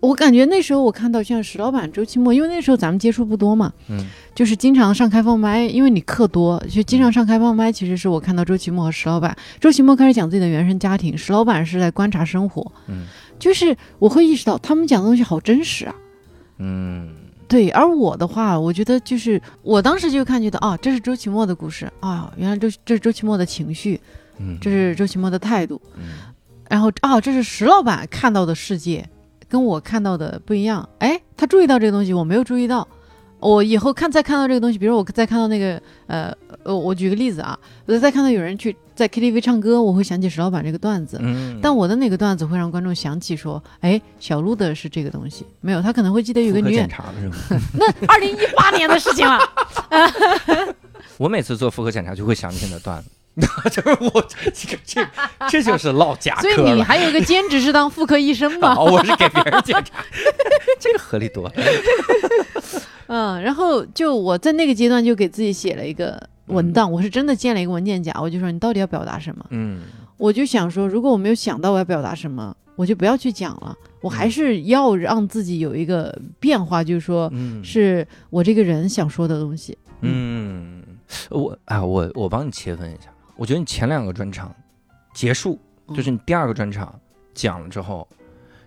我感觉那时候我看到像石老板、周奇墨，因为那时候咱们接触不多嘛，嗯，就是经常上开放麦，因为你课多，就经常上开放麦。其实是我看到周奇墨和石老板，周奇墨开始讲自己的原生家庭，石老板是在观察生活，嗯。就是我会意识到他们讲的东西好真实啊，嗯，对。而我的话，我觉得就是我当时就看觉得啊，这是周奇墨的故事啊，原来周这是周奇墨的情绪，嗯，这是周奇墨的态度，嗯，然后啊，这是石老板看到的世界，跟我看到的不一样。哎，他注意到这个东西，我没有注意到。我以后看再看到这个东西，比如我再看到那个呃呃，我举个例子啊，我再看到有人去。在 KTV 唱歌，我会想起石老板这个段子，但我的那个段子会让观众想起说，哎，小鹿的是这个东西，没有，他可能会记得有个女演
查
那二零一八年的事情了。
我每次做妇科检查就会想起那段子，就是我这个这这就是唠假
所以你还有一个兼职是当妇科医生吗？
哦我是给别人检查，这个合理多了。
嗯，然后就我在那个阶段就给自己写了一个。文档，我是真的建了一个文件夹，我就说你到底要表达什么？嗯，我就想说，如果我没有想到我要表达什么，我就不要去讲了。我还是要让自己有一个变化，就是说，是我这个人想说的东西。
嗯，我啊，我我帮你切分一下，我觉得你前两个专场结束，就是你第二个专场讲了之后，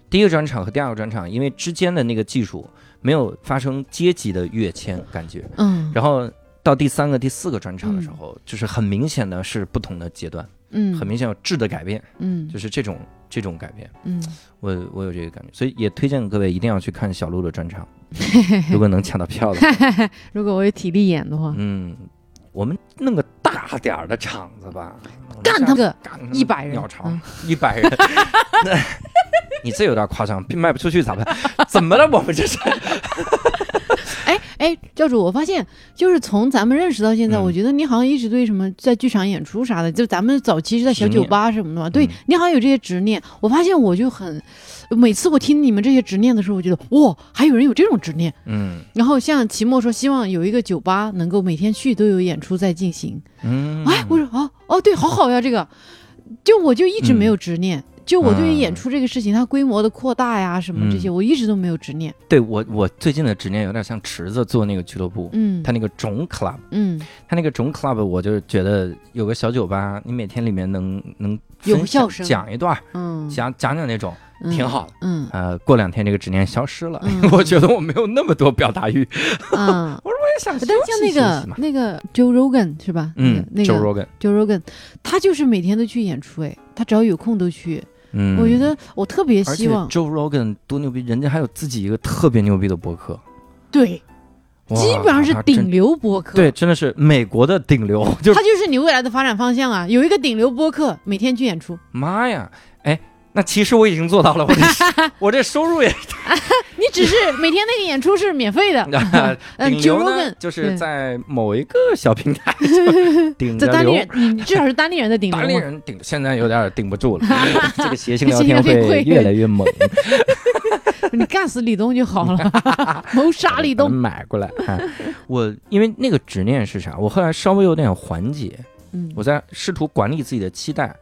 第一个专场和第二个专场，因为之间的那个技术没有发生阶级的跃迁，感觉，嗯，然后。到第三个、第四个专场的时候，就是很明显的是不同的阶段，嗯，很明显有质的改变，嗯，就是这种这种改变，嗯，我我有这个感觉，所以也推荐各位一定要去看小鹿的专场，如果能抢到票的，
如果我有体力演的话，
嗯，我们弄个大点儿的厂子吧，
干他个一百人，
鸟巢一百人，你这有点夸张，卖不出去咋办？怎么了？我们这是。
哎哎，教主，我发现就是从咱们认识到现在，我觉得你好像一直对什么在剧场演出啥的，就咱们早期是在小酒吧什么的嘛，对你好像有这些执念。我发现我就很，每次我听你们这些执念的时候，我觉得哇，还有人有这种执念。嗯。然后像齐墨说，希望有一个酒吧能够每天去都有演出在进行。嗯。哎，我说哦哦，对，好好呀，这个，就我就一直没有执念。就我对于演出这个事情，它规模的扩大呀，什么这些，我一直都没有执念。
对我，我最近的执念有点像池子做那个俱乐部，嗯，他那个种 club，嗯，他那个种 club，我就觉得有个小酒吧，你每天里面能能
有笑声。
讲一段，嗯，讲讲讲那种挺好。的，嗯，呃，过两天这个执念消失了，我觉得我没有那么多表达欲，嗯，我说我也想，
但是像那个那个 Joe Rogan 是吧？嗯，那个
Joe Rogan，Joe
Rogan，他就是每天都去演出，哎，他只要有空都去。嗯，我觉得我特别希望
Joe Rogan 多牛逼，人家还有自己一个特别牛逼的博客，
对，基本上是顶流博客，
对，真的是美国的顶流，就
他就是你未来的发展方向啊！有一个顶流博客，每天去演出，
妈呀，哎。那其实我已经做到了，我这 我这收入也，
你只是每天那个演出是免费的。
顶流呢，就是在某一个小平台顶
着流，你至少是单立人的顶流。
单立人顶，现在有点顶不住了，这个谐星聊天会越来越猛。
你干死李东就好了，谋杀李东，
买过来。我因为那个执念是啥？我后来稍微有点缓解，嗯，我在试图管理自己的期待，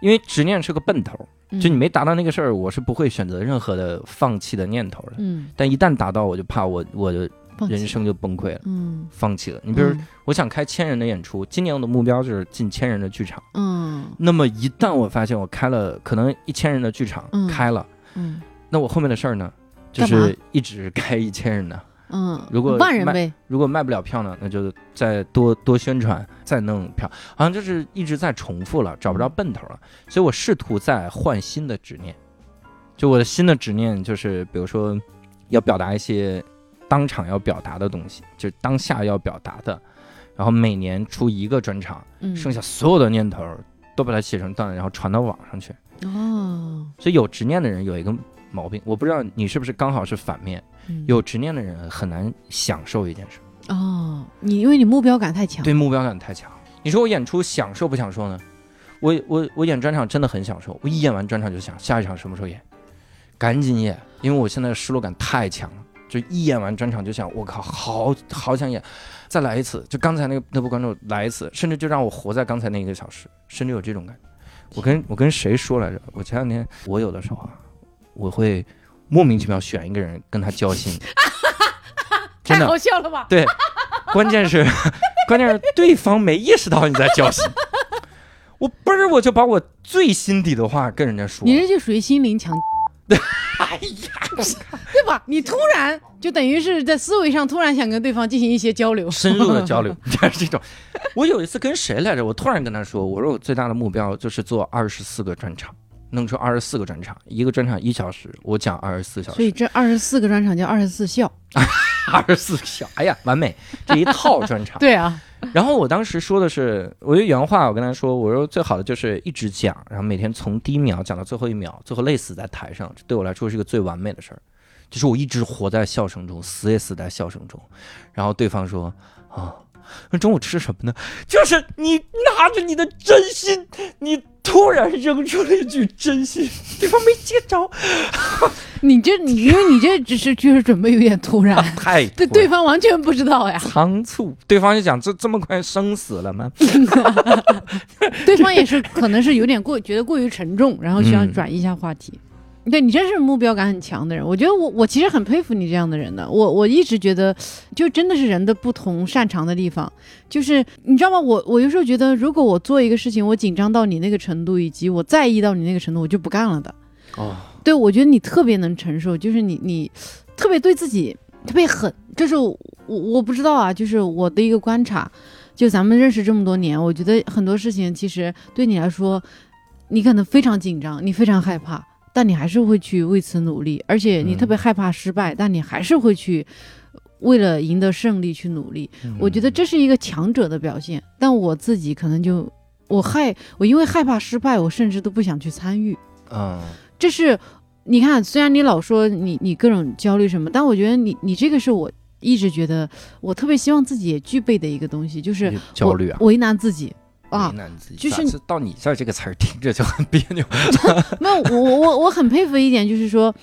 因为执念是个笨头。就你没达到那个事儿，我是不会选择任何的放弃的念头的。嗯，但一旦达到，我就怕我我的人生就崩溃了。嗯，放弃了。你比如，我想开千人的演出，今年我的目标就是进千人的剧场。嗯，那么一旦我发现我开了可能一千人的剧场开了，嗯，那我后面的事儿呢，就是一直开一千人的。嗯，如果
万人呗，
如果卖不了票呢，那就再多多宣传，再弄票，好像就是一直在重复了，找不着奔头了。所以我试图在换新的执念，就我的新的执念就是，比如说要表达一些当场要表达的东西，就是当下要表达的，然后每年出一个专场，剩下所有的念头都把它写成段，然后传到网上去。哦，所以有执念的人有一个毛病，我不知道你是不是刚好是反面。有执念的人很难享受一件事
哦，你因为你目标感太强，
对目标感太强。你说我演出享受不享受呢？我我我演专场真的很享受，我一演完专场就想下一场什么时候演，赶紧演，因为我现在失落感太强了，就一演完专场就想我靠，好好想演，再来一次，就刚才那个那部观众来一次，甚至就让我活在刚才那一个小时，甚至有这种感觉。我跟我跟谁说来着？我前两天我有的时候啊，我会。莫名其妙选一个人跟他交心，
太好笑了吧？
对，关键是，关键是对方没意识到你在交心，我嘣儿我就把我最心底的话跟人家说，
你这就属于心灵强，哎呀，对吧？你突然就等于是在思维上突然想跟对方进行一些交流，
深入的交流，就是这种。我有一次跟谁来着？我突然跟他说，我说我最大的目标就是做二十四个专场。弄出二十四个专场，一个专场一小时，我讲二十四小时。
所以这二十四个专场叫二十四笑，
二十四笑，哎呀，完美，这一套专场。
对啊。
然后我当时说的是，我的原话，我跟他说，我说最好的就是一直讲，然后每天从第一秒讲到最后一秒，最后累死在台上，这对我来说是一个最完美的事儿，就是我一直活在笑声中，死也死在笑声中。然后对方说啊，那中午吃什么呢？就是你拿着你的真心，你。突然扔出了一句真心，对方没接着。
你这你因为你这只是就是准备有点突然，
太
对对方完全不知道呀，
仓促。对方就讲这这么快生死了吗？
对方也是可能是有点过觉得过于沉重，然后需要转移一下话题。对你真是目标感很强的人，我觉得我我其实很佩服你这样的人的。我我一直觉得，就真的是人的不同擅长的地方，就是你知道吗？我我有时候觉得，如果我做一个事情，我紧张到你那个程度，以及我在意到你那个程度，我就不干了的。哦，对，我觉得你特别能承受，就是你你特别对自己特别狠，这是我我不知道啊，就是我的一个观察。就咱们认识这么多年，我觉得很多事情其实对你来说，你可能非常紧张，你非常害怕。但你还是会去为此努力，而且你特别害怕失败，但你还是会去为了赢得胜利去努力。我觉得这是一个强者的表现。但我自己可能就我害我因为害怕失败，我甚至都不想去参与。嗯，这是你看，虽然你老说你你各种焦虑什么，但我觉得你你这个是我一直觉得我特别希望自己也具备的一个东西，就是
焦虑啊，
为难自己。
啊，就是到你这儿这个词儿听着就很别扭。
没有，我我我很佩服一点，就是说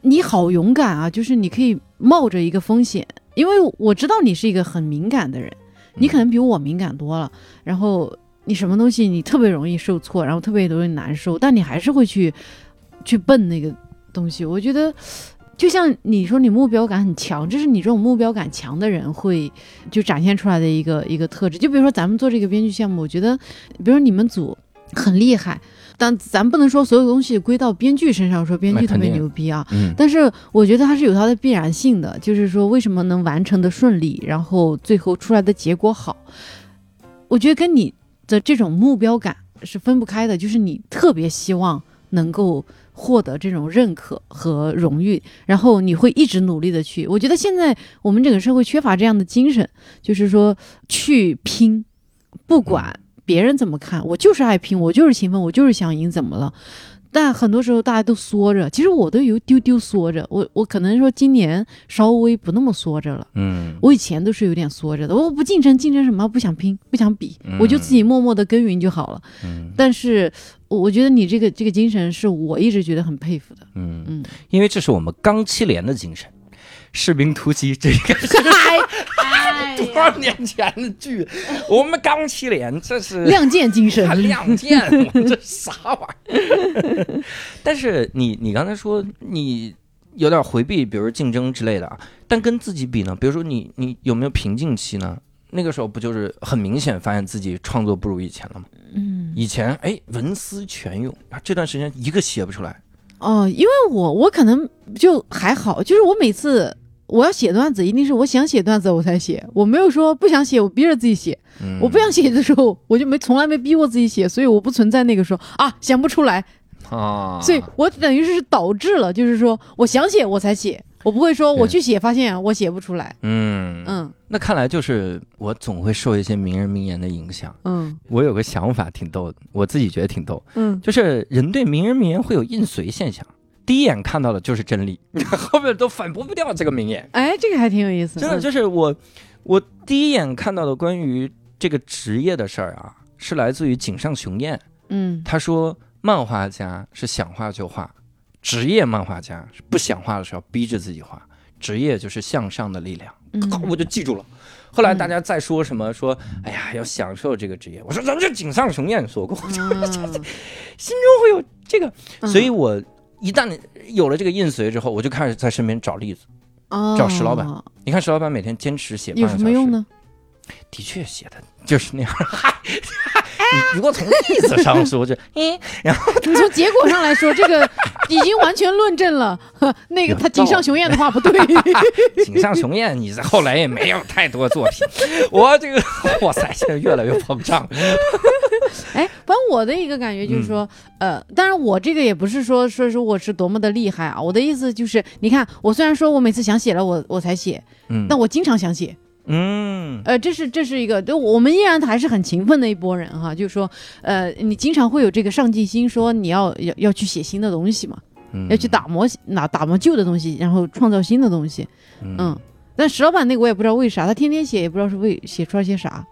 你好勇敢啊！就是你可以冒着一个风险，因为我知道你是一个很敏感的人，你可能比我敏感多了。然后你什么东西你特别容易受挫，然后特别容易难受，但你还是会去去奔那个东西。我觉得。就像你说，你目标感很强，这是你这种目标感强的人会就展现出来的一个一个特质。就比如说咱们做这个编剧项目，我觉得，比如说你们组很厉害，但咱不能说所有东西归到编剧身上，说编剧特别牛逼啊。嗯。但是我觉得它是有它的必然性的，就是说为什么能完成的顺利，然后最后出来的结果好，我觉得跟你的这种目标感是分不开的，就是你特别希望能够。获得这种认可和荣誉，然后你会一直努力的去。我觉得现在我们整个社会缺乏这样的精神，就是说去拼，不管别人怎么看，我就是爱拼，我就是勤奋，我就是想赢，怎么了？但很多时候大家都缩着，其实我都有丢丢缩着。我我可能说今年稍微不那么缩着了。嗯，我以前都是有点缩着的。我不竞争，竞争什么？不想拼，不想比，我就自己默默的耕耘就好了。嗯，但是我觉得你这个这个精神是我一直觉得很佩服的。
嗯嗯，因为这是我们钢七连的精神。士兵突击，这个 是 多少年前的剧？我们刚七连，这是
亮剑精神，
亮剑，这啥玩意儿？但是你，你刚才说你有点回避，比如竞争之类的啊。但跟自己比呢？比如说你，你有没有瓶颈期呢？那个时候不就是很明显发现自己创作不如以前了吗？嗯，以前哎文思泉涌啊，这段时间一个写不出来。
哦，因为我我可能就还好，就是我每次。我要写段子，一定是我想写段子我才写，我没有说不想写，我逼着自己写。我不想写的时候，我就没从来没逼过自己写，所以我不存在那个说啊想不出来啊。所以我等于是导致了，就是说我想写我才写，我不会说我去写发现我写不出来。嗯
嗯，那看来就是我总会受一些名人名言的影响。嗯，我有个想法挺逗的，我自己觉得挺逗。嗯，就是人对名人名言会有印随现象。第一眼看到的就是真理，后面都反驳不掉这个名言。
哎，这个还挺有意思。
真的，就是我，我第一眼看到的关于这个职业的事儿啊，是来自于井上雄彦。嗯，他说，漫画家是想画就画，职业漫画家是不想画的时候逼着自己画，职业就是向上的力量。我就记住了。后来大家再说什么说，哎呀，要享受这个职业。我说，人家井上雄彦说过，心中会有这个，所以我。一旦有了这个印随之后，我就开始在身边找例子，找石老板。你看石老板每天坚持写半个小时，
有什么用呢？
的确写的就是那样。你如果从意思上说，就嗯，然后
你从结果上来说，这个已经完全论证了那个他井上雄彦的话不对。
井上雄彦，你在后来也没有太多作品。我这个，哇塞，现在越来越膨胀。
哎，反正我的一个感觉就是说，呃，当然我这个也不是说说说我是多么的厉害啊。我的意思就是，你看，我虽然说我每次想写了，我我才写，嗯，但我经常想写。嗯，呃，这是这是一个，就我们依然还是很勤奋的一波人哈。就是说，呃，你经常会有这个上进心，说你要要要去写新的东西嘛，嗯要去打磨打打磨旧的东西，然后创造新的东西。嗯，但石老板那个我也不知道为啥，他天天写，也不知道是为写出来些啥。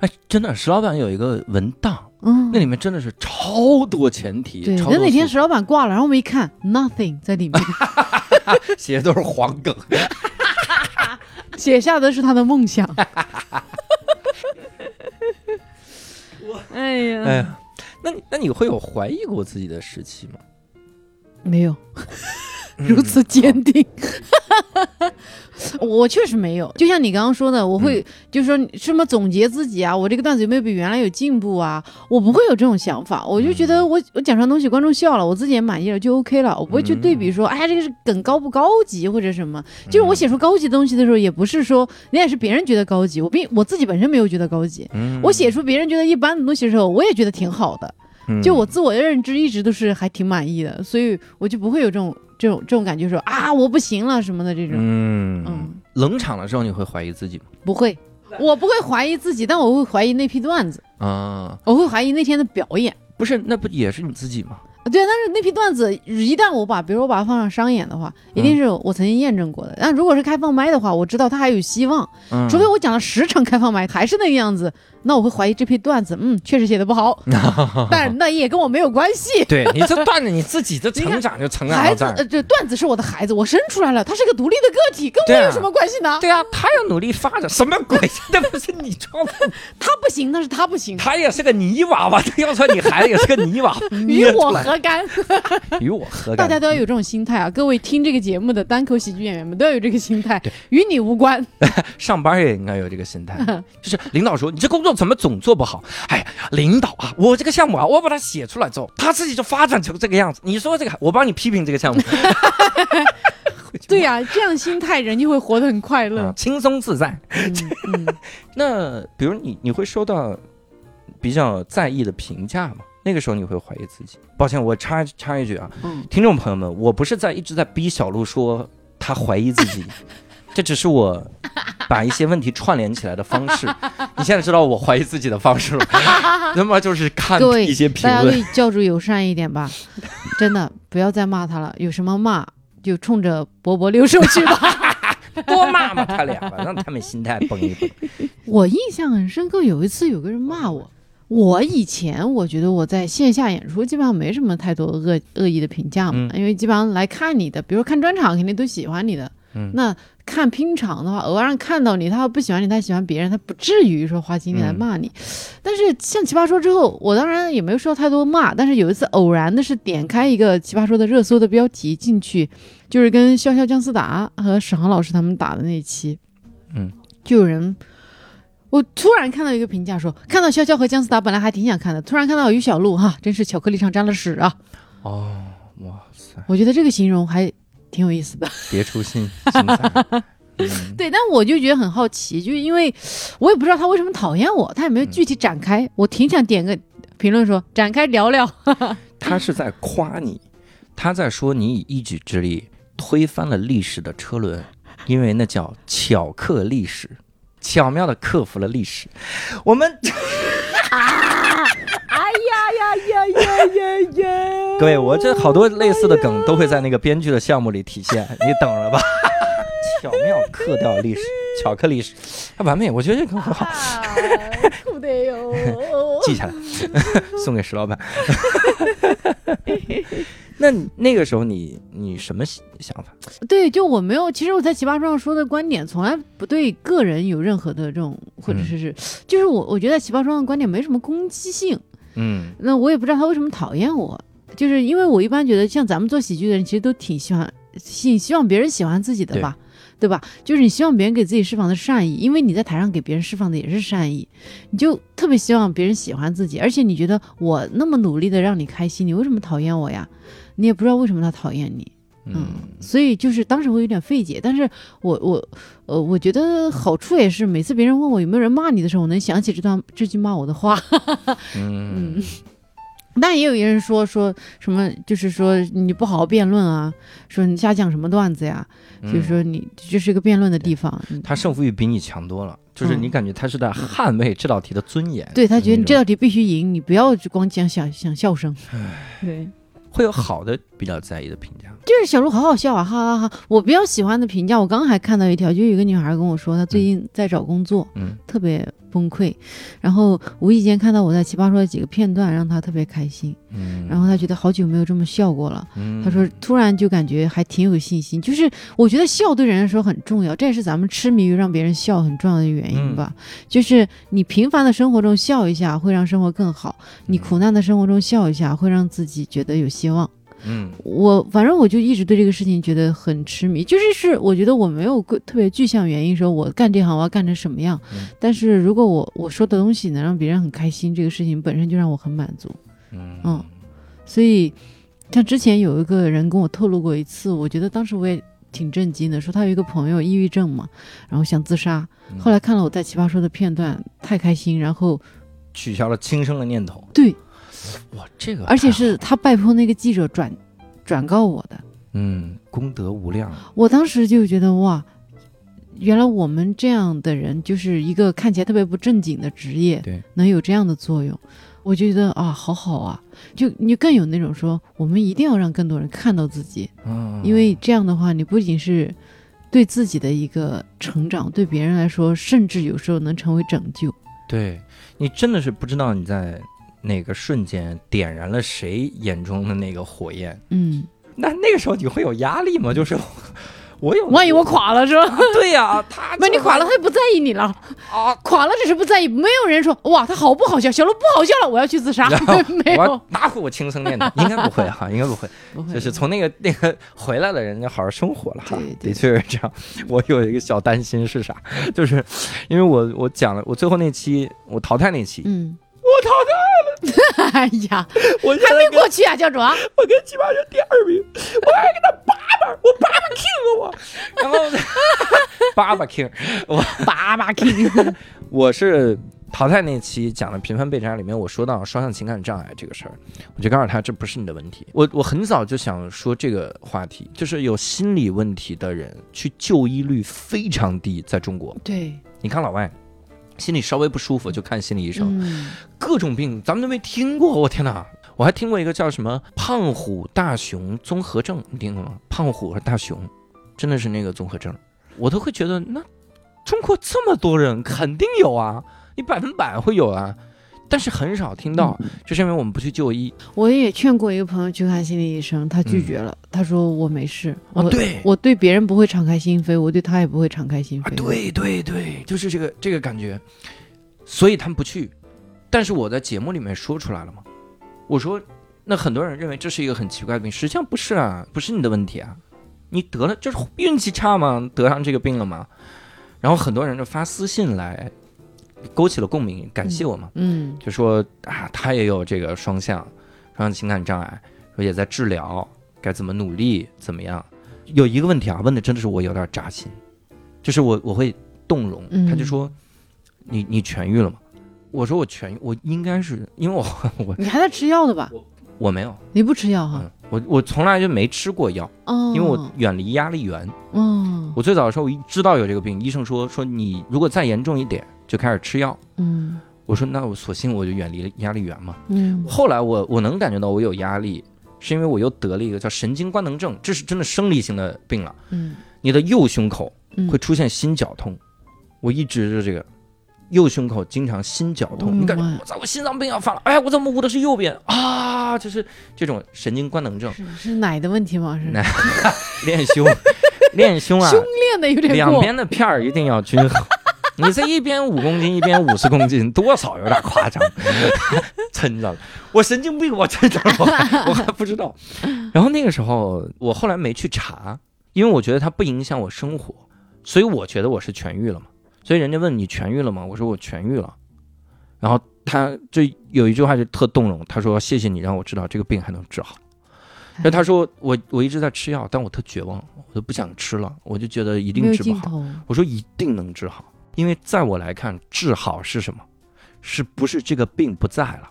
哎，真的，石老板有一个文档，嗯，那里面真的是超多前提。
对，那哪天石老板挂了，然后我们一看，nothing 在里面，
写的都是黄梗，
写下的是他的梦想。哎呀，哎呀，
那那你会有怀疑过自己的时期吗？
没有。如此坚定，我确实没有。就像你刚刚说的，我会就是说什么总结自己啊，我这个段子有没有比原来有进步啊？我不会有这种想法。我就觉得我我讲上东西，观众笑了，我自己也满意了，就 OK 了。我不会去对比说，哎呀，这个是梗高不高级或者什么。就是我写出高级东西的时候，也不是说那也是别人觉得高级，我并我自己本身没有觉得高级。我写出别人觉得一般的东西的时候，我也觉得挺好的。就我自我的认知一直都是还挺满意的，所以我就不会有这种。这种这种感觉说啊，我不行了什么的这种，嗯
嗯，冷场的时候你会怀疑自己吗？
不会，我不会怀疑自己，但我会怀疑那批段子啊，我会怀疑那天的表演。
不是，那不也是你自己吗？
对，但是那批段子一旦我把，比如我把它放上商演的话，一定是我曾经验证过的。但如果是开放麦的话，我知道它还有希望，除非我讲了十场开放麦还是那个样子。那我会怀疑这批段子，嗯，确实写的不好，但那也跟我没有关系。
对你这 段子你自己的成长就成长
到这这段子是我的孩子，我生出来了，他是个独立的个体，跟我有什么关系呢？
对啊，他要努力发展，什么鬼？那不是你创的？
他不行，那是他不行。
他也是个泥娃娃，要说你孩子也是个泥娃，
与我何干？
与我何干？
大家都要有这种心态啊！各位听这个节目的单口喜剧演员们都要有这个心态，与你无关。
上班也应该有这个心态，就是领导说你这工作。怎么总做不好？哎呀，领导啊，我这个项目啊，我把它写出来之后，他自己就发展成这个样子。你说这个，我帮你批评这个项目。
对呀，这样心态人就会活得很快乐，
轻松自在。嗯 那比如你，你会收到比较在意的评价吗？那个时候你会怀疑自己？抱歉，我插插一句啊，听众朋友们，我不是在一直在逼小鹿说他怀疑自己。这只是我把一些问题串联起来的方式。你现在知道我怀疑自己的方式了，那么就是看一些评论。
大家教主友善一点吧，真的不要再骂他了。有什么骂就冲着波波留守去吧，
多骂骂他俩吧，让他们心态崩一崩。
我印象很深刻，有一次有个人骂我。我以前我觉得我在线下演出基本上没什么太多恶恶意的评价嘛，因为基本上来看你的，比如看专场肯定都喜欢你的。那看拼场的话，偶然看到你，他要不喜欢你，他喜欢别人，他不至于说花精力来骂你。但是像奇葩说之后，我当然也没有受到太多骂。但是有一次偶然的是点开一个奇葩说的热搜的标题进去，就是跟潇潇、姜思达和史航老师他们打的那一期，嗯，就有人，我突然看到一个评价说，看到潇潇和姜思达本来还挺想看的，突然看到于小璐哈，真是巧克力上沾了屎啊！哦，哇塞，我觉得这个形容还。挺有意思的，
别出心心。
对，但我就觉得很好奇，就是因为我也不知道他为什么讨厌我，他也没有具体展开。我挺想点个评论说展开聊聊。
他是在夸你，他在说你以一己之力推翻了历史的车轮，因为那叫巧克历史，巧妙的克服了历史。我们啊，哎呀。呀呀呀呀呀！各位，我这好多类似的梗都会在那个编剧的项目里体现，你等着吧。巧妙刻掉历史，巧克力史，完美，我觉得这个很好。不得哟，记下来，送给石老板。那那个时候你你什么想法？
对，就我没有，其实我在奇葩说上说的观点，从来不对个人有任何的这种，或者是是，就是我我觉得奇葩说上的观点没什么攻击性。嗯，那我也不知道他为什么讨厌我，就是因为我一般觉得像咱们做喜剧的人，其实都挺喜欢，挺希望别人喜欢自己的吧，对吧？就是你希望别人给自己释放的善意，因为你在台上给别人释放的也是善意，你就特别希望别人喜欢自己，而且你觉得我那么努力的让你开心，你为什么讨厌我呀？你也不知道为什么他讨厌你，嗯，所以就是当时会有点费解，但是我我呃，我觉得好处也是每次别人问我有没有人骂你的时候，我能想起这段这句骂我的话，嗯。但也有一人说说什么，就是说你不好好辩论啊，说你瞎讲什么段子呀，就是说你这是一个辩论的地方。
他胜负欲比你强多了，就是你感觉他是在捍卫这道题的尊严。
对他觉得你这道题必须赢，你不要光讲想想笑声。对，
会有好的比较在意的评价，
就是小鹿好好笑啊，哈哈哈！我比较喜欢的评价，我刚还看到一条，就有一个女孩跟我说，她最近在找工作，嗯，特别。崩溃，然后无意间看到我在奇葩说的几个片段，让他特别开心。嗯，然后他觉得好久没有这么笑过了。嗯，他说突然就感觉还挺有信心。就是我觉得笑对人来说很重要，这也是咱们痴迷于让别人笑很重要的原因吧。就是你平凡的生活中笑一下，会让生活更好；你苦难的生活中笑一下，会让自己觉得有希望。嗯，我反正我就一直对这个事情觉得很痴迷，就是是我觉得我没有个特别具象原因说我干这行我要干成什么样，但是如果我我说的东西能让别人很开心，这个事情本身就让我很满足。嗯，所以像之前有一个人跟我透露过一次，我觉得当时我也挺震惊的，说他有一个朋友抑郁症嘛，然后想自杀，后来看了我在奇葩说的片段，太开心，然后
取消了轻生的念头。
对。
哇，这个
而且是他拜托那个记者转转告我的，
嗯，功德无量。
我当时就觉得哇，原来我们这样的人就是一个看起来特别不正经的职业，
对，
能有这样的作用，我觉得啊，好好啊，就你更有那种说，我们一定要让更多人看到自己，嗯，因为这样的话，你不仅是对自己的一个成长，对别人来说，甚至有时候能成为拯救。
对你真的是不知道你在。哪个瞬间点燃了谁眼中的那个火焰？嗯，那那个时候你会有压力吗？就是我有，
万一我垮了是吧？
对呀，他
那你垮了，他也不在意你了啊！垮了只是不在意，没有人说哇，他好不好笑？小鹿不好笑了，我要去自杀。没有，
哪会我轻生念头？应该不会哈，应该不会。就是从那个那个回来了，人家好好生活了哈。的确是这样。我有一个小担心是啥？就是因为我我讲了，我最后那期我淘汰那期，嗯。我淘汰了！
哎呀，我还没过去啊，教主！
我跟奇葩说第二名，我还给他叭叭，我叭叭 king 我，然后叭叭 king，我
叭叭 king，
我是淘汰那期讲的频繁被扎里面，我说到双向情感障碍这个事儿，我就告诉他这不是你的问题。我我很早就想说这个话题，就是有心理问题的人去就医率非常低，在中国。
对，
你看老外。心里稍微不舒服就看心理医生，各种病咱们都没听过。我天哪，我还听过一个叫什么胖虎大熊综合症，你听过吗？胖虎和大熊，真的是那个综合症，我都会觉得那中国这么多人肯定有啊，你百分百会有啊。但是很少听到，就是因为我们不去就医。
我也劝过一个朋友去看心理医生，他拒绝了。他说我没事。
啊，对，
我对别人不会敞开心扉，我对他也不会敞开心扉。
对对对，就是这个这个感觉。所以他们不去，但是我在节目里面说出来了嘛。我说，那很多人认为这是一个很奇怪的病，实际上不是啊，不是你的问题啊，你得了就是运气差嘛，得上这个病了嘛。然后很多人就发私信来。勾起了共鸣，感谢我嘛，嗯，就说啊，他也有这个双向，双向情感障碍，说也在治疗，该怎么努力，怎么样？有一个问题啊，问的真的是我有点扎心，就是我我会动容，他就说，你你痊愈了吗？我说我痊愈，我应该是因为我 我
你还在吃药的吧？
我没有，
你不吃药哈？
我我从来就没吃过药，哦，因为我远离压力源，哦，我最早的时候我一知道有这个病，医生说说你如果再严重一点。就开始吃药，嗯，我说那我索性我就远离压力源嘛，嗯，后来我我能感觉到我有压力，是因为我又得了一个叫神经官能症，这是真的生理性的病了，嗯，你的右胸口会出现心绞痛，我一直是这个右胸口经常心绞痛，你感觉我操我心脏病要犯了，哎我怎么捂的是右边？啊？就是这种神经官能症，
是奶的问题吗？是。奶。
练胸练胸啊，
胸练的有点
两边的片儿一定要均衡。你这一边五公斤，一边五十公斤，多少有点夸张，撑着了。我神经病，我撑着了，我还不知道。然后那个时候，我后来没去查，因为我觉得它不影响我生活，所以我觉得我是痊愈了嘛。所以人家问你痊愈了吗？我说我痊愈了。然后他就有一句话就特动容，他说：“谢谢你让我知道这个病还能治好。”那他说我我一直在吃药，但我特绝望，我都不想吃了，我就觉得一定治不好。我说一定能治好。因为在我来看，治好是什么？是不是这个病不在了，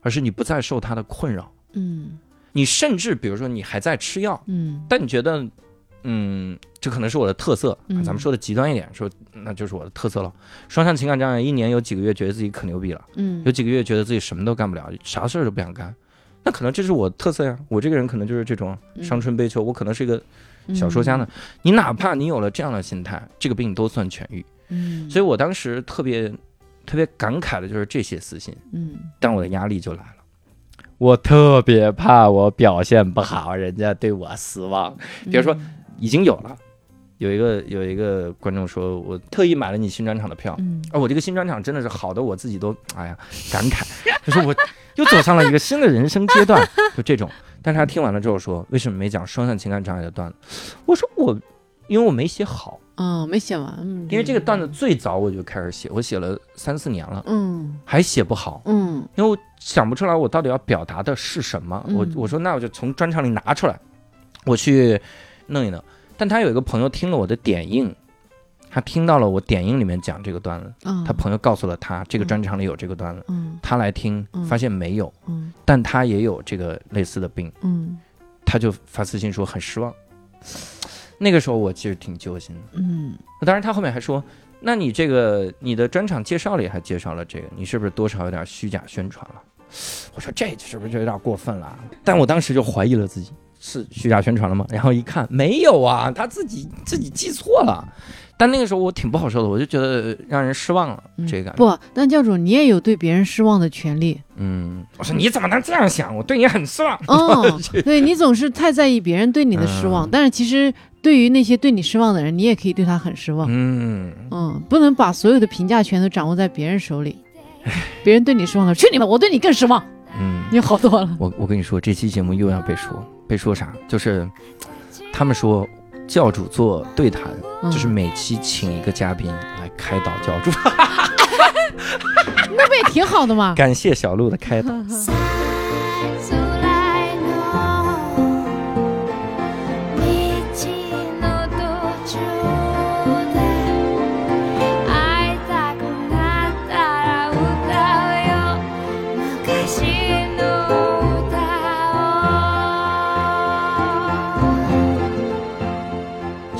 而是你不再受它的困扰？嗯，你甚至比如说你还在吃药，嗯，但你觉得，嗯，这可能是我的特色。咱们说的极端一点，说那就是我的特色了。双向情感障碍，一年有几个月觉得自己可牛逼了，嗯，有几个月觉得自己什么都干不了，啥事儿都不想干，那可能这是我特色呀。我这个人可能就是这种伤春悲秋，我可能是一个小说家呢。你哪怕你有了这样的心态，这个病都算痊愈。嗯，所以我当时特别特别感慨的就是这些私信。嗯，但我的压力就来了，我特别怕我表现不好，人家对我失望。比如说，已经有了，有一个有一个观众说我特意买了你新专场的票，啊，我这个新专场真的是好的，我自己都哎呀感慨，就是我又走上了一个新的人生阶段，就这种。但是他听完了之后说，为什么没讲双向情感障碍的段子？我说我因为我没写好。
嗯，没写完。
因为这个段子最早我就开始写，我写了三四年了，嗯，还写不好，嗯，因为我想不出来我到底要表达的是什么。我我说那我就从专场里拿出来，我去弄一弄。但他有一个朋友听了我的点映，他听到了我点映里面讲这个段子，他朋友告诉了他这个专场里有这个段子，嗯，他来听发现没有，嗯，但他也有这个类似的病，嗯，他就发私信说很失望。那个时候我其实挺揪心的，嗯，当然他后面还说，那你这个你的专场介绍里还介绍了这个，你是不是多少有点虚假宣传了？我说这是不是就有点过分了？但我当时就怀疑了自己是虚假宣传了吗？然后一看没有啊，他自己自己记错了。但那个时候我挺不好受的，我就觉得让人失望了，这个感觉
不，但教主你也有对别人失望的权利。
嗯，我说你怎么能这样想？我对你很失望。
哦，对你总是太在意别人对你的失望，但是其实对于那些对你失望的人，你也可以对他很失望。嗯嗯，不能把所有的评价权都掌握在别人手里。别人对你失望了，去你们，我对你更失望。嗯，你好多了。
我我跟你说，这期节目又要被说，被说啥？就是他们说。教主做对谈，就是每期请一个嘉宾来开导教主，
那不也挺好的吗？
感谢小鹿的开导。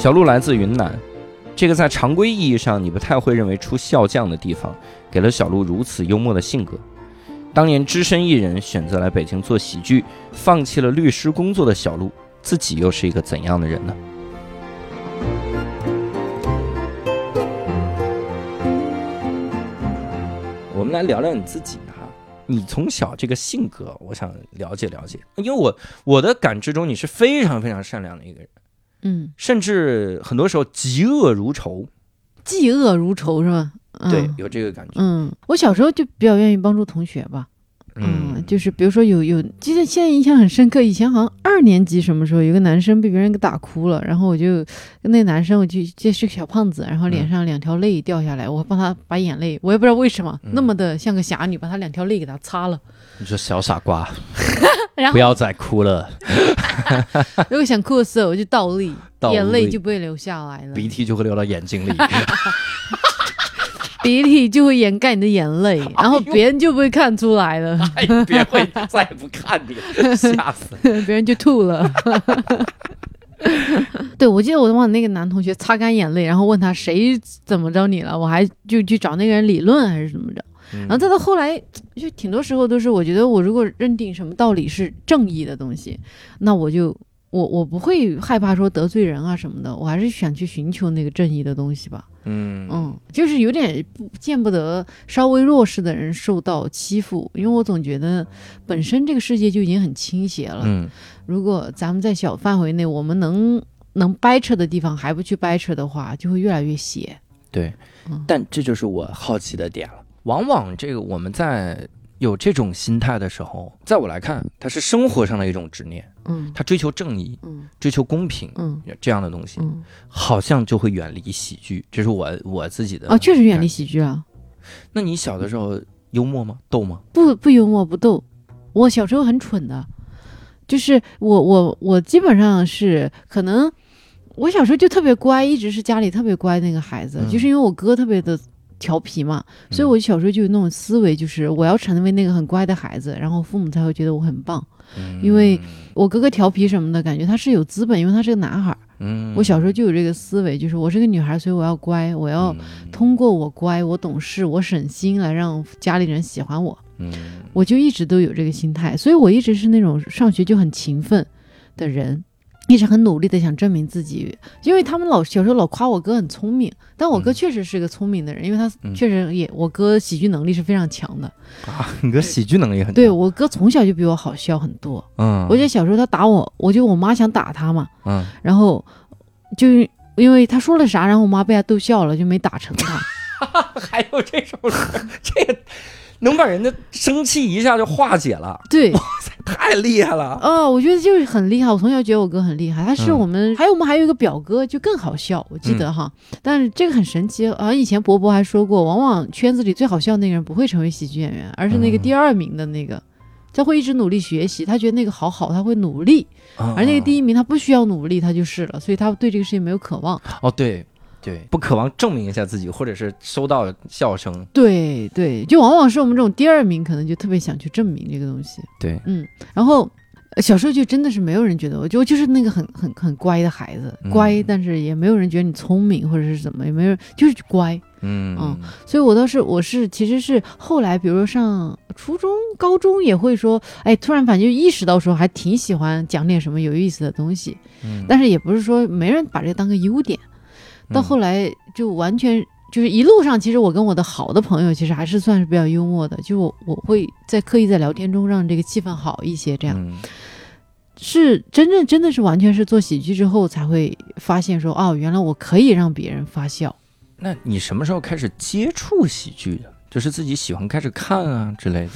小鹿来自云南，这个在常规意义上你不太会认为出笑将的地方，给了小鹿如此幽默的性格。当年只身一人选择来北京做喜剧，放弃了律师工作的小鹿，自己又是一个怎样的人呢？我们来聊聊你自己哈，你从小这个性格，我想了解了解，因为我我的感知中你是非常非常善良的一个人。嗯，甚至很多时候嫉恶如仇，
嫉恶如仇是吧？
对，有这个感觉。
嗯，我小时候就比较愿意帮助同学吧。嗯，就是比如说有有，记得现在印象很深刻。以前好像二年级什么时候，有个男生被别人给打哭了，然后我就跟那男生，我就这是个小胖子，然后脸上两条泪掉下来，我帮他把眼泪，我也不知道为什么那么的像个侠女，把他两条泪给他擦了。
你说小傻瓜，不要再哭了。
如果想哭的时候，我就倒立，眼泪就不会流下来了，
鼻涕就会流到眼睛里。
鼻涕就会掩盖你的眼泪，然后别人就不会看出来了。
别人会再也不看你，吓死！
别人就吐了。对，我记得我帮那个男同学擦干眼泪，然后问他谁怎么着你了，我还就去找那个人理论还是怎么着。然后再到后来，就挺多时候都是我觉得我如果认定什么道理是正义的东西，那我就。我我不会害怕说得罪人啊什么的，我还是想去寻求那个正义的东西吧。嗯嗯，就是有点不见不得稍微弱势的人受到欺负，因为我总觉得本身这个世界就已经很倾斜了。嗯，如果咱们在小范围内，我们能能掰扯的地方还不去掰扯的话，就会越来越斜。
对，但这就是我好奇的点了。往往这个我们在。有这种心态的时候，在我来看，它是生活上的一种执念，嗯，他追求正义，嗯，追求公平，嗯，这样的东西，嗯，好像就会远离喜剧，这是我我自己的
啊，确实远离喜剧啊。
那你小的时候幽默吗？逗吗？
不不幽默不逗，我小时候很蠢的，就是我我我基本上是可能我小时候就特别乖，一直是家里特别乖那个孩子，就是因为我哥特别的。调皮嘛，所以我小时候就有那种思维，就是我要成为那个很乖的孩子，然后父母才会觉得我很棒。因为我哥哥调皮什么的，感觉他是有资本，因为他是个男孩。嗯，我小时候就有这个思维，就是我是个女孩，所以我要乖，我要通过我乖，我懂事，我省心来让家里人喜欢我。嗯，我就一直都有这个心态，所以我一直是那种上学就很勤奋的人。一直很努力的想证明自己，因为他们老小时候老夸我哥很聪明，但我哥确实是个聪明的人，因为他确实也我哥喜剧能力是非常强的。
啊，你哥喜剧能力很
对我哥从小就比我好笑很多，嗯，我记得小时候他打我，我就我妈想打他嘛，嗯，然后就因为他说了啥，然后我妈被他逗笑了，就没打成他，
还有这种这个。能把人家生气一下就化解了，
对，
哇塞，太厉害了！
哦，我觉得就是很厉害。我从小觉得我哥很厉害，他是我们，还有我们还有一个表哥就更好笑，我记得哈。但是这个很神奇，好像以前伯伯还说过，往往圈子里最好笑那个人不会成为喜剧演员，而是那个第二名的那个，他会一直努力学习，他觉得那个好好，他会努力，而那个第一名他不需要努力，他就是了，所以他对这个事情没有渴望。
哦，对。对，不渴望证明一下自己，或者是收到笑声。
对对，就往往是我们这种第二名，可能就特别想去证明这个东西。
对，
嗯，然后小时候就真的是没有人觉得我，就就是那个很很很乖的孩子，乖，但是也没有人觉得你聪明或者是怎么，也没有，就是乖。嗯嗯，所以我倒是我是其实是后来，比如说上初中、高中也会说，哎，突然反正就意识到说还挺喜欢讲点什么有意思的东西。嗯，但是也不是说没人把这个当个优点。到后来就完全就是一路上，其实我跟我的好的朋友其实还是算是比较幽默的，就我我会在刻意在聊天中让这个气氛好一些，这样是真正真的是完全是做喜剧之后才会发现说哦，原来我可以让别人发笑。
那你什么时候开始接触喜剧的？就是自己喜欢开始看啊之类的。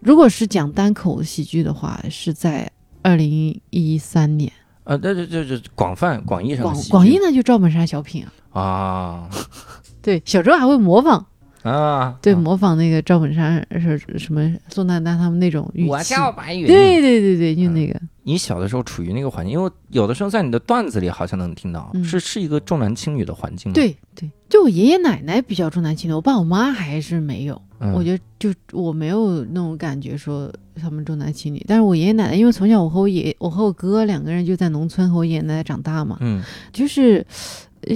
如果是讲单口喜剧的话，是在二零一三年。
呃，对对对对，广泛广义上
广广义呢就赵本山小品
啊，啊，
对，小时候还会模仿
啊，
对，模仿那个赵本山是什么宋丹丹他们那种语气，
我叫白云，
对对对对，就那个。
你小的时候处于那个环境，因为有的时候在你的段子里好像能听到，是是一个重男轻女的环境。
对对，就我爷爷奶奶比较重男轻女，我爸我妈还是没有。我觉得就我没有那种感觉说他们重男轻女，但是我爷爷奶奶，因为从小我和我爷我和我哥两个人就在农村和我爷爷奶奶长大嘛，嗯，就是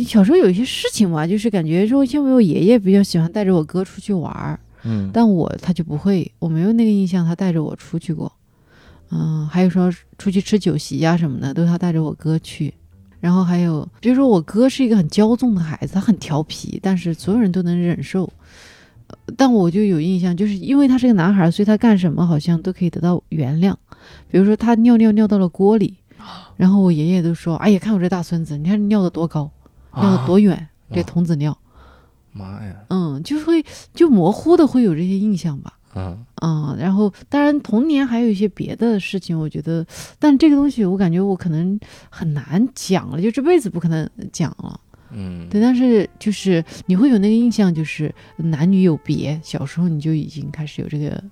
小时候有一些事情嘛，就是感觉说像我爷爷比较喜欢带着我哥出去玩儿，嗯，但我他就不会，我没有那个印象他带着我出去过，嗯，还有说出去吃酒席呀什么的，都是他带着我哥去，然后还有比如说我哥是一个很骄纵的孩子，他很调皮，但是所有人都能忍受。但我就有印象，就是因为他是个男孩，所以他干什么好像都可以得到原谅。比如说他尿尿尿到了锅里，然后我爷爷都说：“哎呀，看我这大孙子，你看尿的多高，尿的多远，这童子尿。”
妈呀！
嗯，就会就模糊的会有这些印象吧。嗯啊，然后当然童年还有一些别的事情，我觉得，但这个东西我感觉我可能很难讲了，就这辈子不可能讲了。嗯，对，但是就是你会有那个印象，就是男女有别，小时候你就已经开始有这个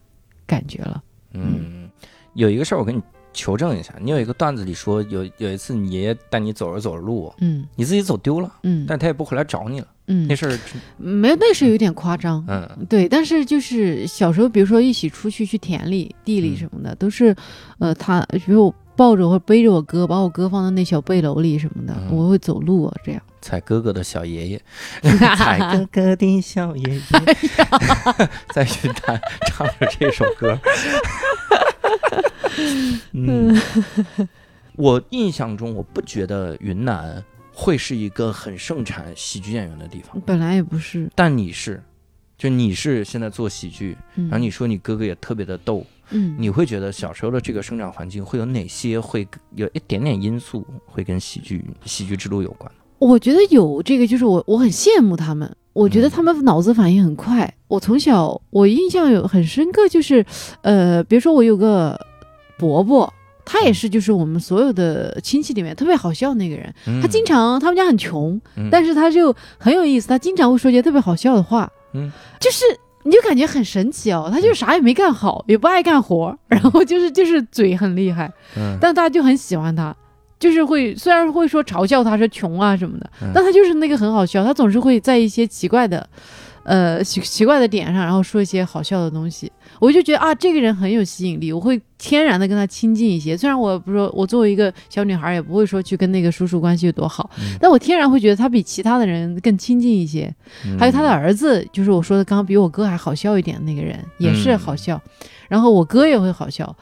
感觉了。
嗯，有一个事儿我跟你求证一下，你有一个段子里说有有一次你爷爷带你走着走着路，嗯，你自己走丢了，嗯，但他也不回来找你了，嗯，那事儿
没有，那是有点夸张，嗯，对，但是就是小时候，比如说一起出去去田里、地里什么的，都是，呃，他比如我抱着或者背着我哥，把我哥放到那小背篓里什么的，我会走路啊，这样。
踩哥哥的小爷爷，踩哥哥的小爷爷，在云南唱着这首歌。嗯，我印象中，我不觉得云南会是一个很盛产喜剧演员的地方。
本来也不是，
但你是，就你是现在做喜剧，然后你说你哥哥也特别的逗，嗯，你会觉得小时候的这个生长环境会有哪些会有一点点因素会跟喜剧喜剧之路有关？
我觉得有这个，就是我我很羡慕他们。我觉得他们脑子反应很快。我从小我印象有很深刻，就是呃，比如说我有个伯伯，他也是就是我们所有的亲戚里面特别好笑那个人。他经常他们家很穷，但是他就很有意思，他经常会说一些特别好笑的话。嗯，就是你就感觉很神奇哦，他就啥也没干好，也不爱干活，然后就是就是嘴很厉害。嗯，但大家就很喜欢他。就是会，虽然会说嘲笑他说穷啊什么的，但他就是那个很好笑，他总是会在一些奇怪的，呃奇奇怪的点上，然后说一些好笑的东西。我就觉得啊，这个人很有吸引力，我会天然的跟他亲近一些。虽然我不说，我作为一个小女孩，也不会说去跟那个叔叔关系有多好，但我天然会觉得他比其他的人更亲近一些。还有他的儿子，就是我说的刚刚比我哥还好笑一点那个人，也是好笑。然后我哥也会好笑，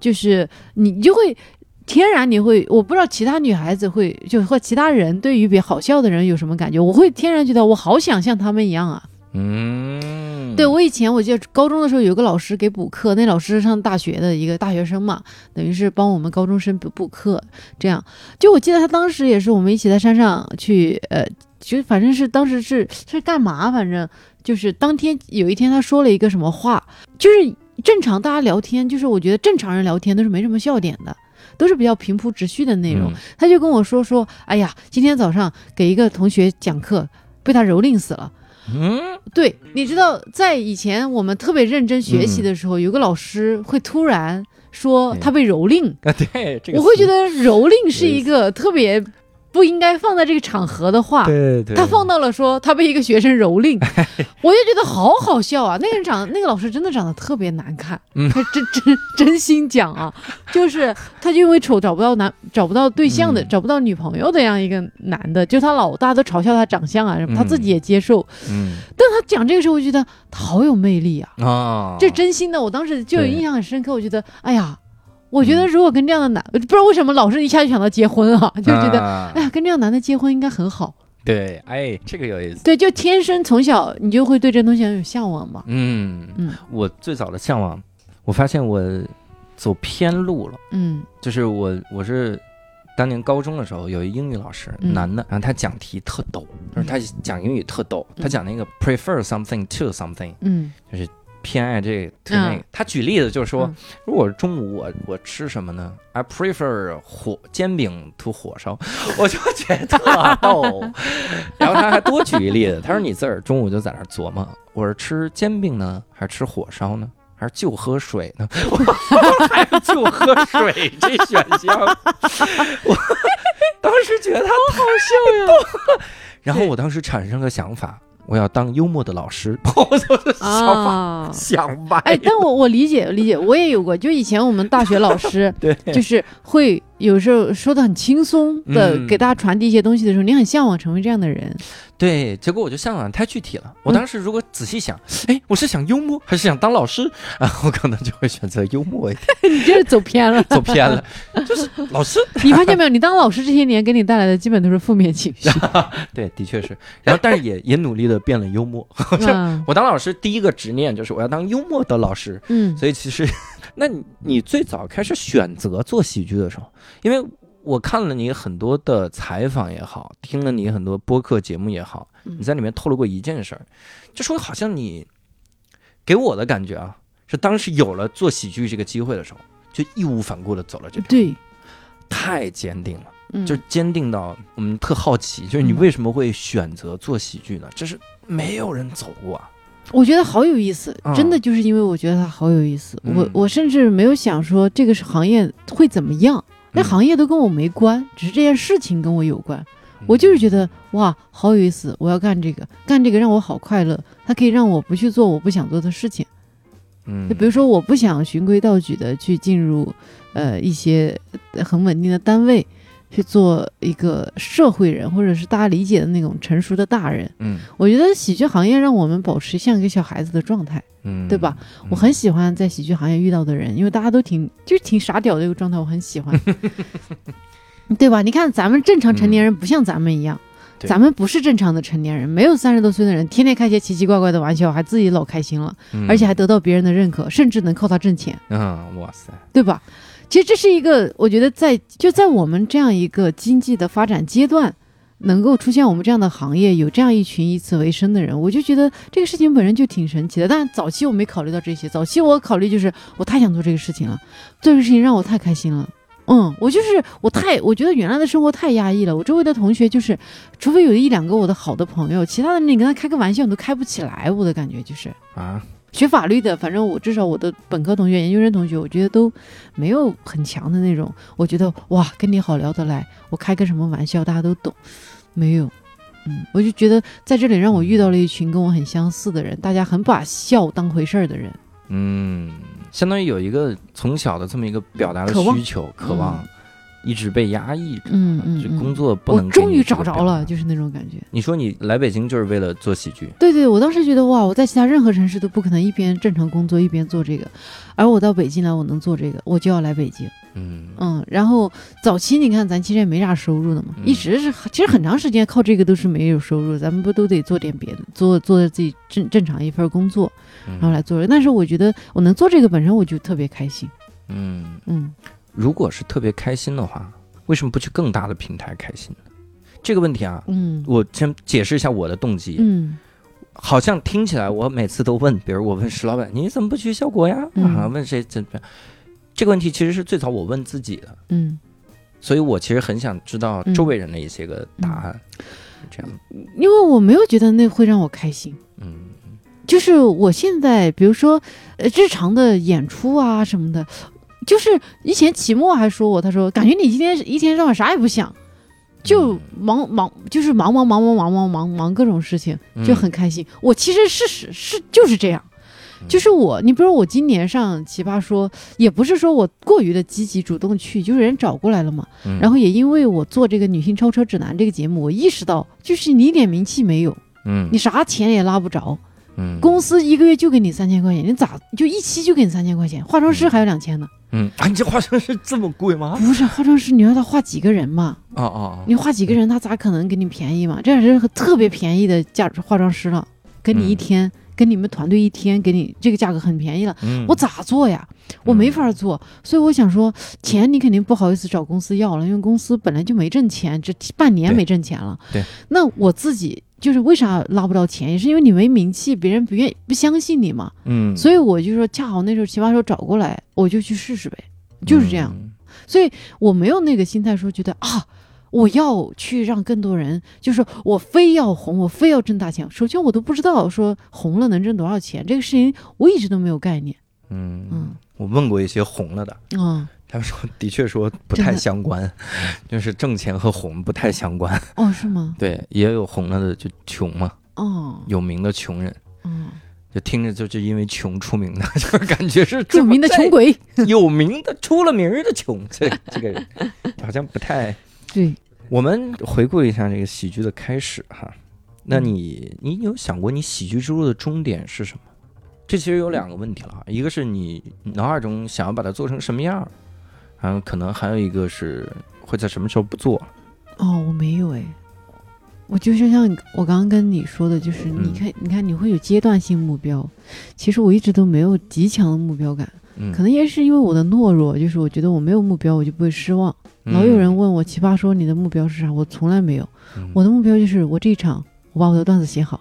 就是你就会。天然你会，我不知道其他女孩子会，就和其他人对于比好笑的人有什么感觉？我会天然觉得我好想像他们一样啊。嗯，对我以前我记得高中的时候有个老师给补课，那老师上大学的一个大学生嘛，等于是帮我们高中生补补课。这样，就我记得他当时也是我们一起在山上去，呃，就反正是当时是是干嘛？反正就是当天有一天他说了一个什么话，就是正常大家聊天，就是我觉得正常人聊天都是没什么笑点的。都是比较平铺直叙的内容，他就跟我说说，哎呀，今天早上给一个同学讲课，被他蹂躏死了。嗯，对，你知道，在以前我们特别认真学习的时候，有个老师会突然说他被蹂躏。
啊，对，
我会觉得蹂躏是一个特别。不应该放在这个场合的话，
对对，
他放到了说他被一个学生蹂躏，我就觉得好好笑啊！那个人长，那个老师真的长得特别难看，他真 真真心讲啊，就是他就因为丑找不到男找不到对象的找不到女朋友的这样一个男的，就他老大都嘲笑他长相啊什么，他自己也接受，嗯，但他讲这个时候，我觉得他好有魅力啊。啊，这真心的，我当时就有印象很深刻，我觉得哎呀。我觉得如果跟这样的男，不知道为什么老是一下就想到结婚啊，就觉得哎呀，跟这样男的结婚应该很好。
对，哎，这个有意思。
对，就天生从小你就会对这东西很有向往嘛。嗯
嗯，我最早的向往，我发现我走偏路了。嗯，就是我我是当年高中的时候有一英语老师，男的，然后他讲题特逗，就是他讲英语特逗，他讲那个 prefer something to something，嗯，就是。偏爱这个，那个。他举例子就是说，如果中午我我吃什么呢？I prefer 火煎饼 to 火烧，我就觉得特 逗。然后他还多举一例子，他说你自个儿中午就在那琢磨，我是吃煎饼呢，还是吃火烧呢，还是就喝水呢？还是就喝水这选项？我当时觉得他
好笑呀。
然后我当时产生个想法。我要当幽默的老师，我就是想想吧。
哎，但我我理解理解，我也有过，就以前我们大学老师，
对，
就是会有时候说的很轻松的给大家传递一些东西的时候，你很向往成为这样的人。
对，结果我就向往太具体了。我当时如果仔细想，哎，我是想幽默还是想当老师？啊，我可能就会选择幽默一点。
你就是走偏了，
走偏了，就是老师。
你发现没有？你当老师这些年给你带来的基本都是负面情绪。
对，的确是。然后，但是也也努力的变了幽默。我当老师第一个执念就是我要当幽默的老师。嗯。所以其实，那你最早开始选择做喜剧的时候，因为。我看了你很多的采访也好，听了你很多播客节目也好，你在里面透露过一件事儿，就说好像你给我的感觉啊，是当时有了做喜剧这个机会的时候，就义无反顾的走了这条
对，
太坚定了，就坚定到我们特好奇，就是你为什么会选择做喜剧呢？这是没有人走过，
我觉得好有意思，真的就是因为我觉得它好有意思，我我甚至没有想说这个是行业会怎么样。那行业都跟我没关，只是这件事情跟我有关。我就是觉得哇，好有意思，我要干这个，干这个让我好快乐。它可以让我不去做我不想做的事情。嗯，就比如说，我不想循规蹈矩的去进入呃一些很稳定的单位。去做一个社会人，或者是大家理解的那种成熟的大人。嗯，我觉得喜剧行业让我们保持像一个小孩子的状态，嗯，对吧？我很喜欢在喜剧行业遇到的人，因为大家都挺就是挺傻屌的一个状态，我很喜欢，对吧？你看咱们正常成年人不像咱们一样，咱们不是正常的成年人，没有三十多岁的人天天开些奇奇怪怪的玩笑，还自己老开心了，而且还得到别人的认可，甚至能靠他挣钱。
嗯，哇塞，
对吧？其实这是一个，我觉得在就在我们这样一个经济的发展阶段，能够出现我们这样的行业，有这样一群以此为生的人，我就觉得这个事情本身就挺神奇的。但早期我没考虑到这些，早期我考虑就是我太想做这个事情了，做这个事情让我太开心了。嗯，我就是我太我觉得原来的生活太压抑了。我周围的同学就是，除非有一两个我的好的朋友，其他的你跟他开个玩笑你都开不起来。我的感觉就是啊。学法律的，反正我至少我的本科同学、研究生同学，我觉得都没有很强的那种。我觉得哇，跟你好聊得来，我开个什么玩笑大家都懂，没有。嗯，我就觉得在这里让我遇到了一群跟我很相似的人，大家很把笑当回事儿的人。
嗯，相当于有一个从小的这么一个表达的需求、渴望。一直被压抑着，嗯嗯，工作不能。
我终于找着了，就是那种感觉。
你说你来北京就是为了做喜剧？
对对，我当时觉得哇，我在其他任何城市都不可能一边正常工作一边做这个，而我到北京来，我能做这个，我就要来北京。嗯嗯，然后早期你看咱其实也没啥收入的嘛，一直是其实很长时间靠这个都是没有收入，咱们不都得做点别的，做做自己正正常一份工作，然后来做。但是我觉得我能做这个本身我就特别开心。嗯
嗯，如果是特别开心的话，为什么不去更大的平台开心呢？这个问题啊，嗯，我先解释一下我的动机。嗯，好像听起来我每次都问，比如我问石老板，你怎么不去效果呀？啊，问谁怎么样？这个问题其实是最早我问自己的。嗯，所以我其实很想知道周围人的一些个答案。这样，
因为我没有觉得那会让我开心。嗯，就是我现在，比如说呃，日常的演出啊什么的，就是以前期末还说我，他说感觉你今天一天到晚啥也不想。就忙忙，就是忙忙忙忙忙忙忙忙各种事情，就很开心。我其实事实是就是这样，就是我，你比如我今年上奇葩说，也不是说我过于的积极主动去，就是人找过来了嘛。然后也因为我做这个女性超车指南这个节目，我意识到，就是你一点名气没有，嗯，你啥钱也拉不着，嗯，公司一个月就给你三千块钱，你咋就一期就给你三千块钱？化妆师还有两千呢。
嗯啊，你这化妆师这么贵吗？
不是化妆师，你让他画几个人嘛？哦哦，你画几个人，他咋可能给你便宜嘛？这是特别便宜的价，化妆师了，跟你一天，跟你们团队一天，给你这个价格很便宜了。我咋做呀？我没法做，所以我想说，钱你肯定不好意思找公司要了，因为公司本来就没挣钱，这半年没挣钱了。
对，
那我自己。就是为啥拉不到钱，也是因为你没名气，别人不愿意不相信你嘛。嗯，所以我就说，恰好那时候奇葩说找过来，我就去试试呗，就是这样。所以我没有那个心态说，觉得啊，我要去让更多人，就是我非要红，我非要挣大钱。首先我都不知道说红了能挣多少钱，这个事情我一直都没有概念。
嗯嗯，我问过一些红了的。嗯。他们说：“的确说不太相关，就是挣钱和红不太相关。
哦，是吗？
对，也有红了的就穷嘛。哦，有名的穷人。嗯，就听着就就因为穷出名的，就是感觉是
著名的穷鬼，
有名的出了名的穷。这 这个人好像不太
对。
我们回顾一下这个喜剧的开始哈。那你你有想过你喜剧之路的终点是什么？这其实有两个问题了哈。一个是你脑海中想要把它做成什么样？”然后可能还有一个是会在什么时候不做？
哦，我没有哎，我就是像我刚刚跟你说的，就是你看，你看你会有阶段性目标，其实我一直都没有极强的目标感，可能也是因为我的懦弱，就是我觉得我没有目标，我就不会失望。老有人问我奇葩说你的目标是啥，我从来没有，我的目标就是我这一场我把我的段子写好，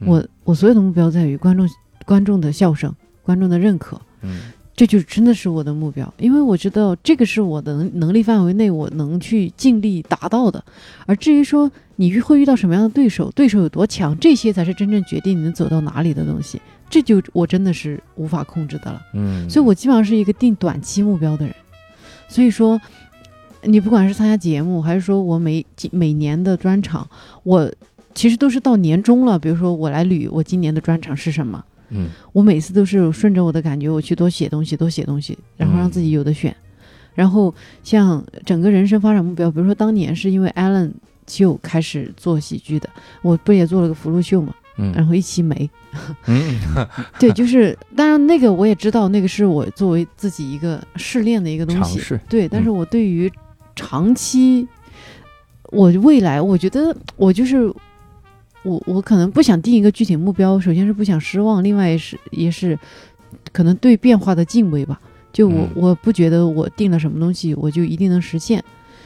我我所有的目标在于观众观众的笑声，观众的认可。嗯。这就真的是我的目标，因为我知道这个是我的能能力范围内我能去尽力达到的。而至于说你会遇到什么样的对手，对手有多强，这些才是真正决定你能走到哪里的东西。这就我真的是无法控制的了。嗯，所以我基本上是一个定短期目标的人。所以说，你不管是参加节目，还是说我每每年的专场，我其实都是到年终了。比如说我来捋我今年的专场是什么。嗯，我每次都是顺着我的感觉，我去多写东西，多写东西，然后让自己有的选。然后像整个人生发展目标，比如说当年是因为 Allen 就开始做喜剧的，我不也做了个福禄秀嘛，嗯，然后一起没，嗯，对，就是当然那个我也知道，那个是我作为自己一个试炼的一个东西，对，但是我对于长期，我未来我觉得我就是。我我可能不想定一个具体目标，首先是不想失望，另外也是也是可能对变化的敬畏吧。就我我不觉得我定了什么东西我就一定能实现，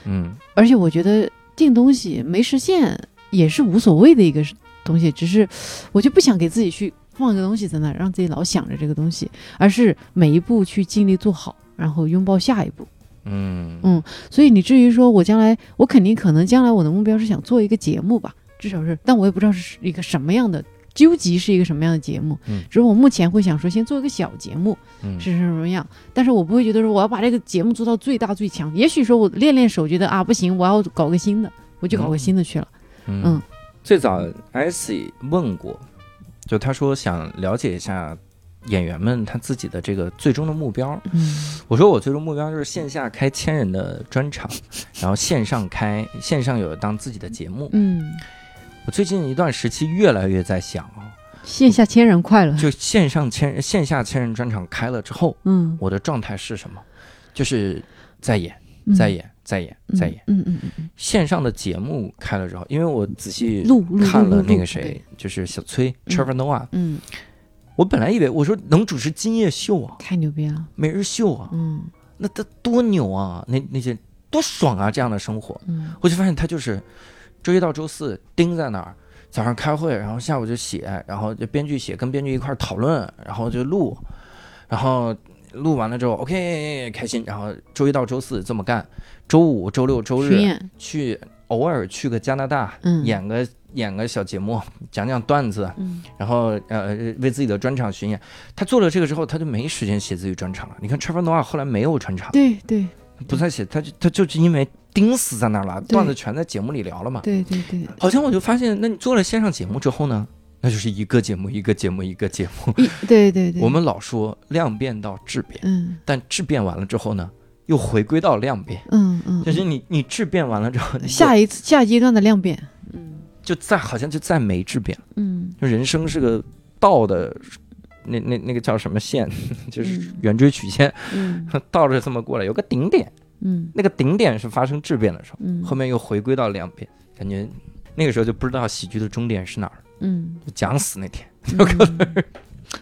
嗯，而且我觉得定东西没实现也是无所谓的一个东西，只是我就不想给自己去放一个东西在那，让自己老想着这个东西，而是每一步去尽力做好，然后拥抱下一步。嗯嗯，所以你至于说我将来，我肯定可能将来我的目标是想做一个节目吧。至少是，但我也不知道是一个什么样的究极是一个什么样的节目。嗯，只是我目前会想说，先做一个小节目，嗯，是什么样？但是我不会觉得说我要把这个节目做到最大最强。也许说我练练手，觉得啊不行，我要搞个新的，我就搞个新的去了。嗯，
最早 IC 问过，就他说想了解一下演员们他自己的这个最终的目标。嗯，我说我最终目标就是线下开千人的专场，然后线上开线上有当自己的节目。嗯。我最近一段时期越来越在想啊，
线下千人快了，
就线上千线下千人专场开了之后，嗯，我的状态是什么？就是在演，在演，再演，再演。嗯嗯嗯。线上的节目开了之后，因为我仔细看了那个谁，就是小崔 Trevor Noah。嗯。我本来以为我说能主持今夜秀啊，
太牛逼了，
每日秀啊。嗯。那他多牛啊！那那些多爽啊！这样的生活，嗯，我就发现他就是周一到周四盯在那儿，早上开会，然后下午就写，然后就编剧写，跟编剧一块讨论，然后就录，然后录完了之后，OK，开心，然后周一到周四这么干，周五、周六、周日去偶尔去个加拿大，嗯，演个演个小节目，讲讲段子，嗯，然后呃为自己的专场巡演。他做了这个之后，他就没时间写自己专场了。你看 Trevor Noah 后来没有专场，
对对。
不再写，他就他就是因为钉死在那儿了，段子全在节目里聊了嘛。
对对对，
好像我就发现，那你做了线上节目之后呢，那就是一个节目一个节目一个节目。
对对对，
我们老说量变到质变，嗯，但质变完了之后呢，又回归到量变，嗯嗯，就是你你质变完了之后，
下一次下阶段的量变，
嗯，就再好像就再没质变，嗯，就人生是个倒的。那那那个叫什么线，就是圆锥曲线，倒着这么过来，有个顶点，嗯，那个顶点是发生质变的时候，嗯，后面又回归到量变，感觉那个时候就不知道喜剧的终点是哪儿，嗯，讲死那天，有可能。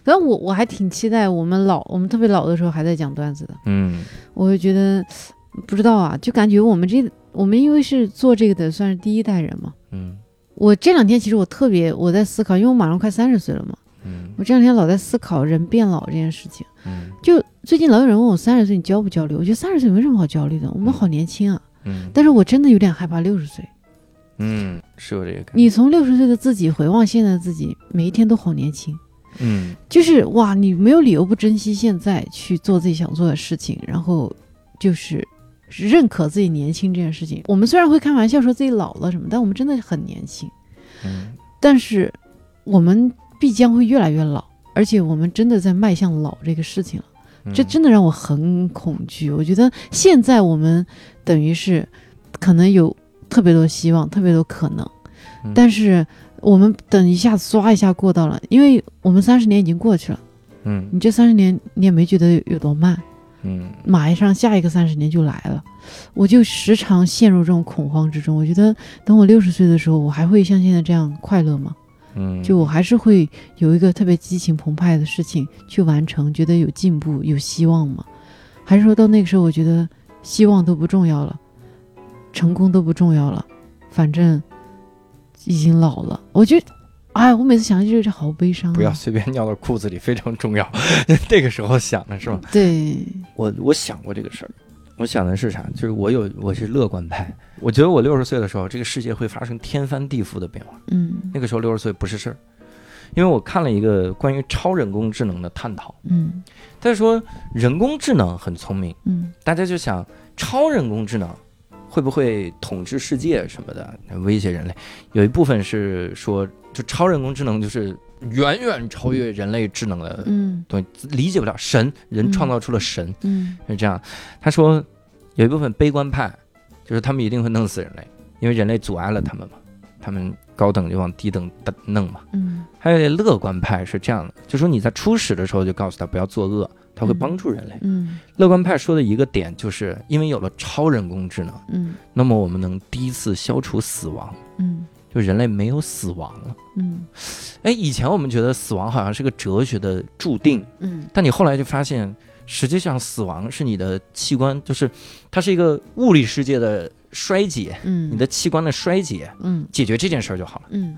反正我我还挺期待我们老我们特别老的时候还在讲段子的，嗯，我就觉得不知道啊，就感觉我们这我们因为是做这个的，算是第一代人嘛，嗯，我这两天其实我特别我在思考，因为我马上快三十岁了嘛。嗯，我这两天老在思考人变老这件事情。嗯，就最近老有人问我三十岁你焦不焦虑？我觉得三十岁没什么好焦虑的，我们好年轻啊。嗯，但是我真的有点害怕六十岁。
嗯，是有这个。
你从六十岁的自己回望现在的自己，每一天都好年轻。嗯，就是哇，你没有理由不珍惜现在去做自己想做的事情，然后就是认可自己年轻这件事情。我们虽然会开玩笑说自己老了什么，但我们真的很年轻。嗯，但是我们。必将会越来越老，而且我们真的在迈向老这个事情了，这真的让我很恐惧。我觉得现在我们等于是可能有特别多希望，特别多可能，但是我们等一下唰一下过到了，因为我们三十年已经过去了，嗯，你这三十年你也没觉得有多慢，嗯，马上下一个三十年就来了，我就时常陷入这种恐慌之中。我觉得等我六十岁的时候，我还会像现在这样快乐吗？嗯，就我还是会有一个特别激情澎湃的事情去完成，觉得有进步、有希望吗？还是说到那个时候，我觉得希望都不重要了，成功都不重要了，反正已经老了。我觉得，哎，我每次想起这好悲伤。
不要随便尿到裤子里，非常重要。那个时候想的是吧？
对，
我我想过这个事儿。我想的是啥？就是我有我是乐观派，我觉得我六十岁的时候，这个世界会发生天翻地覆的变化。嗯，那个时候六十岁不是事儿，因为我看了一个关于超人工智能的探讨。嗯，他说人工智能很聪明。嗯，大家就想超人工智能会不会统治世界什么的，威胁人类？有一部分是说，就超人工智能就是远远超越人类智能的。嗯，对，理解不了神，人创造出了神。嗯，是这样。他说。有一部分悲观派，就是他们一定会弄死人类，因为人类阻碍了他们嘛，他们高等就往低等弄嘛。嗯，还有乐观派是这样的，就说你在初始的时候就告诉他不要作恶，他会帮助人类。嗯，乐观派说的一个点就是因为有了超人工智能，嗯，那么我们能第一次消除死亡。嗯，就人类没有死亡了。嗯，哎，以前我们觉得死亡好像是个哲学的注定。嗯，但你后来就发现。实际上，死亡是你的器官，就是它是一个物理世界的衰竭，嗯，你的器官的衰竭，嗯，解决这件事儿就好了，嗯。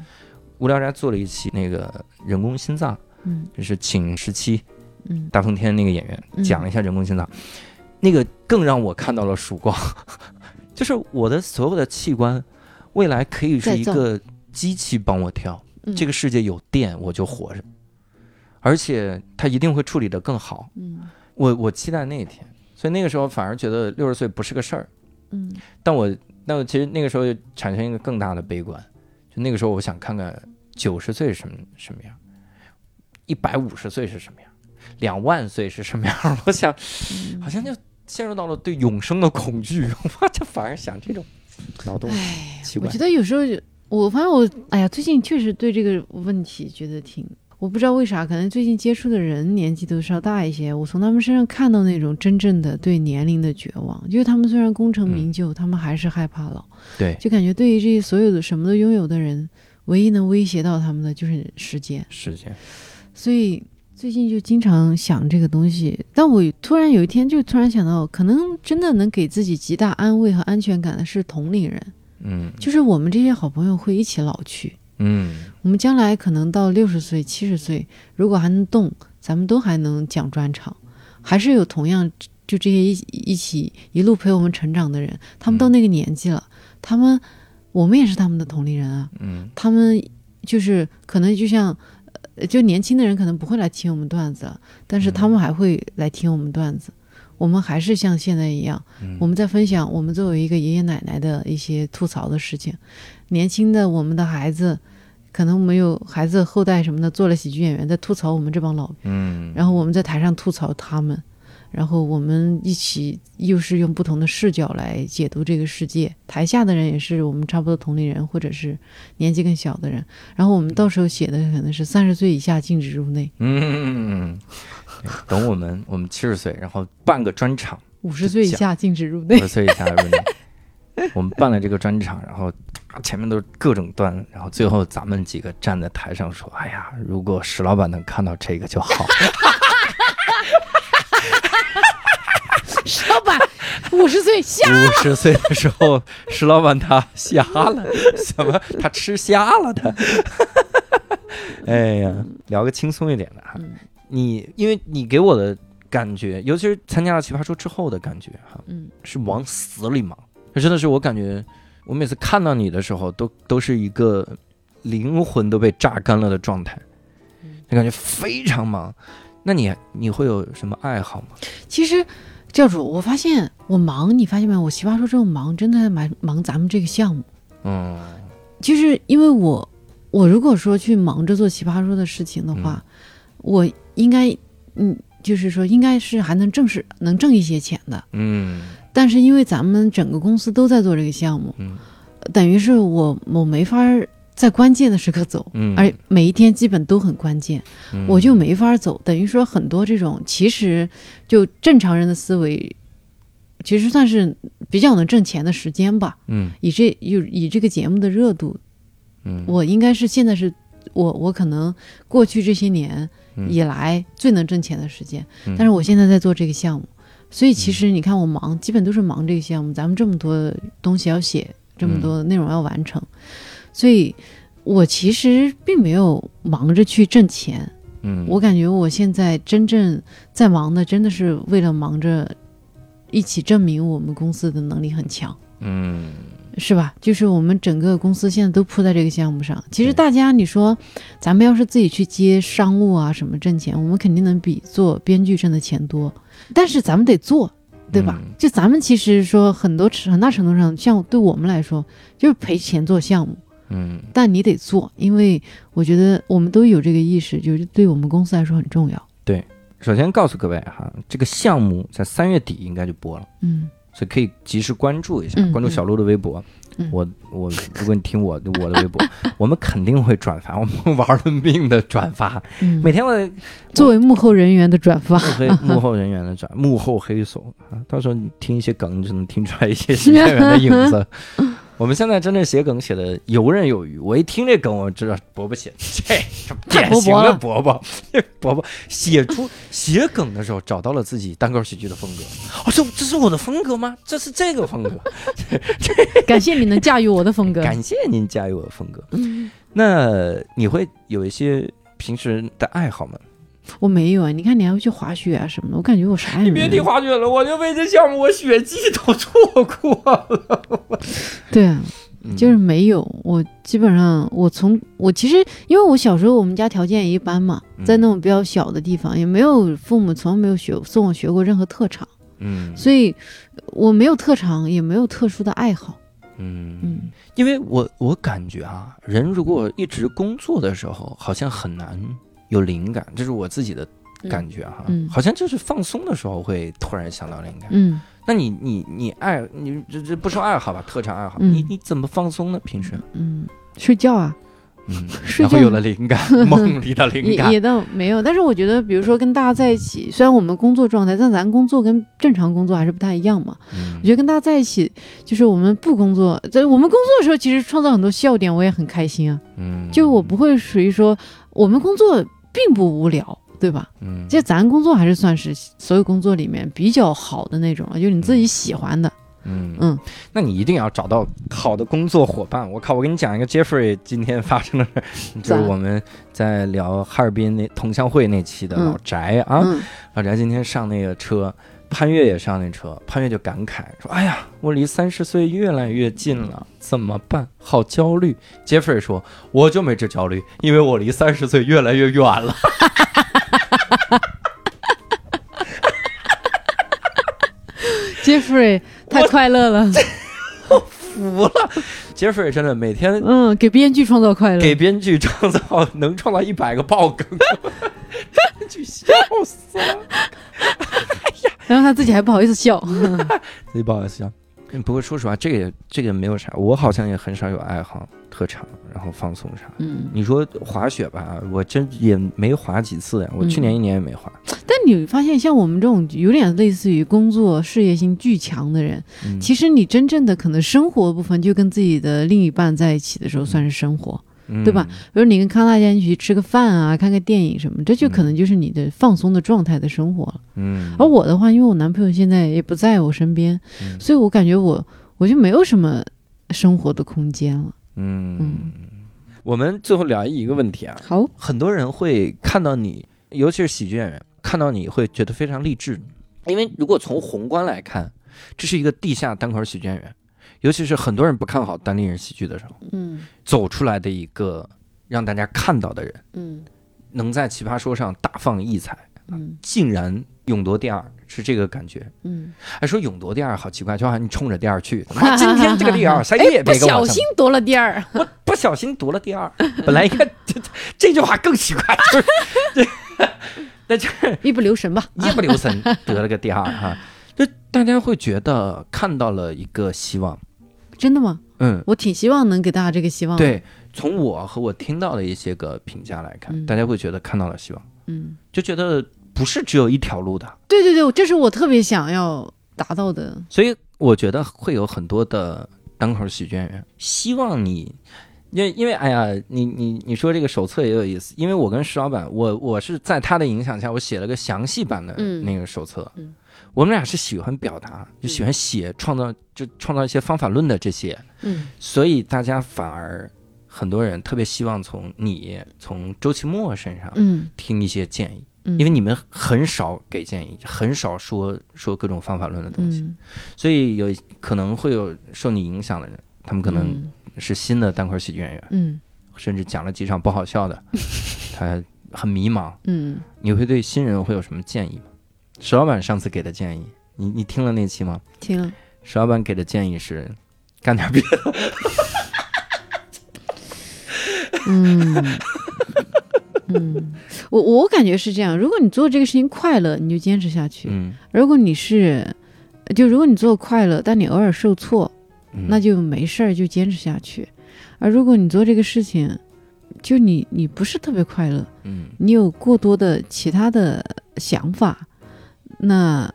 无聊斋做了一期那个人工心脏，嗯，就是请十七，嗯，大风天那个演员讲了一下人工心脏，那个更让我看到了曙光，就是我的所有的器官未来可以是一个机器帮我跳，这个世界有电我就活着，而且它一定会处理得更好，嗯。我我期待那一天，所以那个时候反而觉得六十岁不是个事儿，嗯，但我但我其实那个时候就产生一个更大的悲观，就那个时候我想看看九十岁什么什么样，一百五十岁是什么样，两万岁是什么样，我想好像就陷入到了对永生的恐惧，我就反而想这种脑洞奇怪。
我觉得有时候我发现我哎呀，最近确实对这个问题觉得挺。我不知道为啥，可能最近接触的人年纪都稍大一些，我从他们身上看到那种真正的对年龄的绝望。就是他们虽然功成名就，他们还是害怕老。
对，
就感觉对于这些所有的什么都拥有的人，唯一能威胁到他们的就是时间。
时间。
所以最近就经常想这个东西，但我突然有一天就突然想到，可能真的能给自己极大安慰和安全感的是同龄人。
嗯，
就是我们这些好朋友会一起老去。
嗯，
我们将来可能到六十岁、七十岁，如果还能动，咱们都还能讲专场，还是有同样就这些一一起一路陪我们成长的人，他们到那个年纪了，他们我们也是他们的同龄人啊，
嗯，
他们就是可能就像就年轻的人可能不会来听我们段子了，但是他们还会来听我们段子，我们还是像现在一样，我们在分享我们作为一个爷爷奶奶的一些吐槽的事情，年轻的我们的孩子。可能我们有孩子后代什么的做了喜剧演员，在吐槽我们这帮老，
嗯，
然后我们在台上吐槽他们，然后我们一起又是用不同的视角来解读这个世界。台下的人也是我们差不多同龄人，或者是年纪更小的人。然后我们到时候写的可能是三十岁以下禁止入内，
嗯，等我们我们七十岁，然后办个专场，
五十岁以下禁止入内，五
十岁以下入内。我们办了这个专场，然后前面都是各种段，然后最后咱们几个站在台上说：“哎呀，如果石老板能看到这个就好。”
石老板五十岁瞎
五十岁的时候，石老板他瞎了，什么？他吃瞎了？他？哎呀，聊个轻松一点的哈。你因为你给我的感觉，尤其是参加了奇葩说之后的感觉哈，
嗯，
是往死里忙。这真的是我感觉，我每次看到你的时候，都都是一个灵魂都被榨干了的状态，就感觉非常忙。那你你会有什么爱好吗？
其实，教主，我发现我忙，你发现没有？我奇葩说这种忙，真的蛮忙咱们这个项目。
嗯，
就是因为我，我如果说去忙着做奇葩说的事情的话，我应该，嗯，就是说应该是还能挣是能挣一些钱的。
嗯。
但是因为咱们整个公司都在做这个项目，
嗯，
等于是我我没法在关键的时刻走，
嗯，
而每一天基本都很关键，我就没法走。等于说很多这种其实就正常人的思维，其实算是比较能挣钱的时间吧，
嗯，
以这以以这个节目的热度，
嗯，
我应该是现在是我我可能过去这些年以来最能挣钱的时间，但是我现在在做这个项目。所以其实你看我忙，基本都是忙这个项目。咱们这么多东西要写，这么多内容要完成，所以我其实并没有忙着去挣钱。
嗯，
我感觉我现在真正在忙的，真的是为了忙着一起证明我们公司的能力很强。
嗯。
是吧？就是我们整个公司现在都扑在这个项目上。其实大家，你说，咱们要是自己去接商务啊，什么挣钱，我们肯定能比做编剧挣的钱多。但是咱们得做，对吧？就咱们其实说很多很大程度上，像对我们来说，就是赔钱做项目。
嗯。
但你得做，因为我觉得我们都有这个意识，就是对我们公司来说很重要。
对，首先告诉各位哈，这个项目在三月底应该就播了。
嗯。
所以可以及时关注一下，关注小鹿的微博。我我，如果你听我我的微博，我们肯定会转发，我们玩了命的转发。每天我
作为幕后人员的转发，
黑幕后人员的转，幕后黑手啊，到时候你听一些梗，你就能听出来一些 新演员的影子。我们现在真的写梗写的游刃有余，我一听这梗，我知道伯伯写这典型的伯伯，伯伯写出 写梗的时候找到了自己单口喜剧的风格。哦，这这是我的风格吗？这是这个风格。
感谢你能驾驭我的风格，
感谢您驾驭我的风格。嗯那你会有一些平时的爱好吗？
我没有啊，你看你还会去滑雪啊什么的，我感觉我啥也没有。
你别提滑雪了，我就为这项目我雪季都错过了。
对啊，就是没有。我基本上我从我其实因为我小时候我们家条件也一般嘛，在那种比较小的地方，也没有父母从来没有学送我学过任何特长，
嗯，
所以我没有特长，也没有特殊的爱好，
嗯
嗯，
因为我我感觉啊，人如果一直工作的时候，好像很难。有灵感，这是我自己的感觉哈，好像就是放松的时候会突然想到灵感。
嗯，
那你你你爱你这这不说爱好吧，特长爱好，你你怎么放松呢？平时？
嗯，睡觉啊。
嗯，然后有了灵感，梦里的灵感
也倒没有。但是我觉得，比如说跟大家在一起，虽然我们工作状态，但咱工作跟正常工作还是不太一样嘛。我觉得跟大家在一起，就是我们不工作，在我们工作的时候，其实创造很多笑点，我也很开心啊。嗯，就我不会属于说我们工作并不无聊，对吧？嗯，其实咱工作还是算是所有工作里面比较好的那种了，就是你自己喜欢的。嗯嗯，
那你一定要找到好的工作伙伴。我靠，我跟你讲一个 Jeffrey 今天发生的事，就是我们在聊哈尔滨那同乡会那期的老翟啊，老翟今天上那个车，潘越也上那车，潘越就感慨说：“哎呀，我离三十岁越来越近了，怎么办？好焦虑。”Jeffrey 说：“我就没这焦虑，因为我离三十岁越来越远了。
”Jeffrey。太快乐了，
我服了。杰弗瑞真的每天
嗯，给编剧创造快乐，
给编剧创造能创造一百个爆梗，编剧笑死了。哎
呀，然后他自己还不好意思笑，
自己不好意思笑。不过说实话，这个也这个没有啥，我好像也很少有爱好。特长，然后放松啥？嗯，你说滑雪吧，我真也没滑几次呀。我去年一年也没滑。
但你发现，像我们这种有点类似于工作事业心巨强的人，其实你真正的可能生活部分，就跟自己的另一半在一起的时候算是生活，对吧？比如你跟康大家去吃个饭啊，看个电影什么，这就可能就是你的放松的状态的生活了。嗯。而我的话，因为我男朋友现在也不在我身边，所以我感觉我我就没有什么生活的空间了。
嗯，我们最后聊一个问题啊。
好，
很多人会看到你，尤其是喜剧演员，看到你会觉得非常励志，因为如果从宏观来看，这是一个地下单口喜剧演员，尤其是很多人不看好单立人喜剧的时候，嗯，走出来的一个让大家看到的人，嗯，能在奇葩说上大放异彩，嗯，竟然勇夺第二。是这个感觉，嗯，还说勇夺第二好奇怪，就好像你冲着第二去，今天这个第二 谁也别
不小心夺了第二，
我不小心夺了第二，本来应该这这句话更奇怪，就是那就是
一不留神吧，
一不留神得了个第二哈，就大家会觉得看到了一个希望，
真的吗？嗯，我挺希望能给大家这个希望。
对，从我和我听到的一些个评价来看，大家会觉得看到了希望，嗯，就觉得。不是只有一条路的，
对对对，这是我特别想要达到的。
所以我觉得会有很多的单口喜剧演员，希望你，因为因为哎呀，你你你说这个手册也有意思，因为我跟石老板，我我是在他的影响下，我写了个详细版的那个手册。嗯，我们俩是喜欢表达，就喜欢写，创造就创造一些方法论的这些。嗯，所以大家反而很多人特别希望从你从周奇墨身上，嗯，听一些建议。因为你们很少给建议，很少说说各种方法论的东西，所以有可能会有受你影响的人，他们可能是新的单口喜剧演员，嗯，甚至讲了几场不好笑的，他很迷茫，嗯，你会对新人会有什么建议吗？石老板上次给的建议，你你听了那期吗？
听了。
石老板给的建议是干点别的。
嗯。嗯，我我感觉是这样。如果你做这个事情快乐，你就坚持下去。嗯，如果你是，就如果你做快乐，但你偶尔受挫，那就没事儿，就坚持下去。而如果你做这个事情，就你你不是特别快乐，嗯，你有过多的其他的想法，那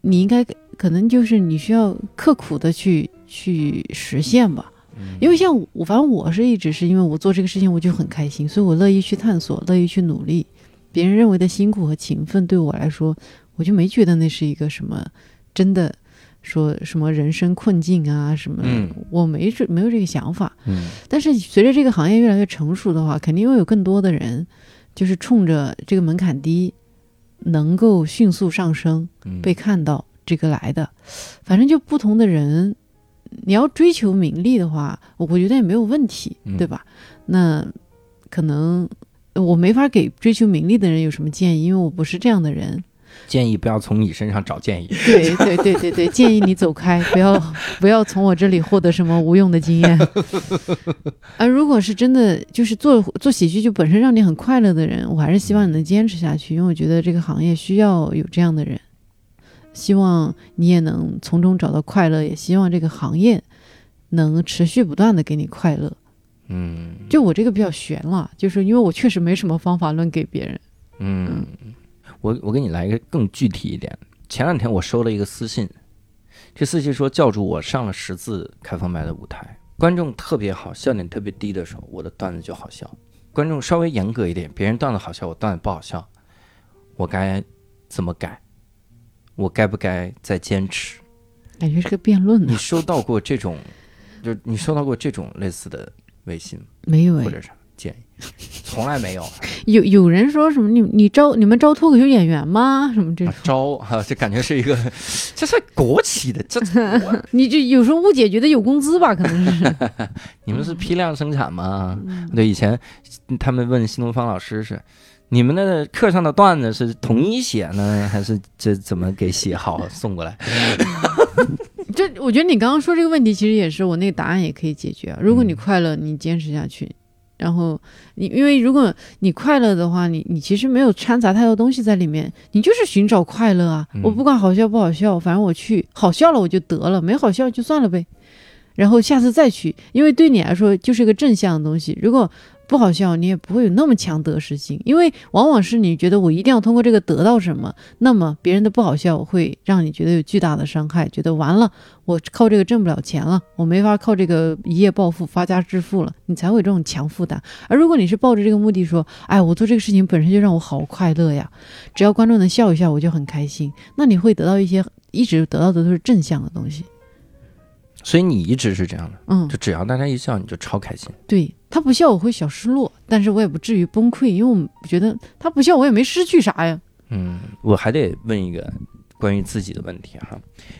你应该可能就是你需要刻苦的去去实现吧。因为像我，反正我是一直是因为我做这个事情我就很开心，所以我乐意去探索，乐意去努力。别人认为的辛苦和勤奋，对我来说，我就没觉得那是一个什么真的说什么人生困境啊什么。嗯，我没这没有这个想法。嗯，但是随着这个行业越来越成熟的话，肯定会有更多的人，就是冲着这个门槛低，能够迅速上升，被看到这个来的。反正就不同的人。你要追求名利的话，我觉得也没有问题，对吧？那可能我没法给追求名利的人有什么建议，因为我不是这样的人。
建议不要从你身上找建议。
对对对对对，建议你走开，不要 不要从我这里获得什么无用的经验。而 如果是真的就是做做喜剧就本身让你很快乐的人，我还是希望你能坚持下去，因为我觉得这个行业需要有这样的人。希望你也能从中找到快乐，也希望这个行业能持续不断的给你快乐。
嗯，
就我这个比较悬了，就是因为我确实没什么方法论给别人。
嗯，我我给你来一个更具体一点。前两天我收了一个私信，这私信说教主我上了十字开放麦的舞台，观众特别好，笑点特别低的时候，我的段子就好笑；观众稍微严格一点，别人段子好笑，我段子不好笑，我该怎么改？我该不该再坚持？
感觉是个辩论。
你收到过这种，就你收到过这种类似的微信
没有？
或者是？从来没有。
有有人说什么？你你招你们招脱口秀演员吗？什么这种
招哈？这感觉是一个，这是国企的，这
你这有时候误解觉得有工资吧？可能是。
你们是批量生产吗？对，以前他们问新东方老师是。你们的课上的段子是统一写呢，还是这怎么给写好送过来？
这我觉得你刚刚说这个问题，其实也是我那个答案也可以解决。如果你快乐，你坚持下去，然后你因为如果你快乐的话，你你其实没有掺杂太多东西在里面，你就是寻找快乐啊。我不管好笑不好笑，反正我去好笑了我就得了，没好笑就算了呗。然后下次再去，因为对你来说就是一个正向的东西。如果不好笑，你也不会有那么强得失心，因为往往是你觉得我一定要通过这个得到什么，那么别人的不好笑会让你觉得有巨大的伤害，觉得完了，我靠这个挣不了钱了，我没法靠这个一夜暴富发家致富了，你才会有这种强负担。而如果你是抱着这个目的说，哎，我做这个事情本身就让我好快乐呀，只要观众能笑一笑，我就很开心，那你会得到一些一直得到的都是正向的东西。
所以你一直是这样的，嗯，就只要大家一笑，你就超开心。
对他不笑，我会小失落，但是我也不至于崩溃，因为我觉得他不笑，我也没失去啥呀。
嗯，我还得问一个关于自己的问题哈，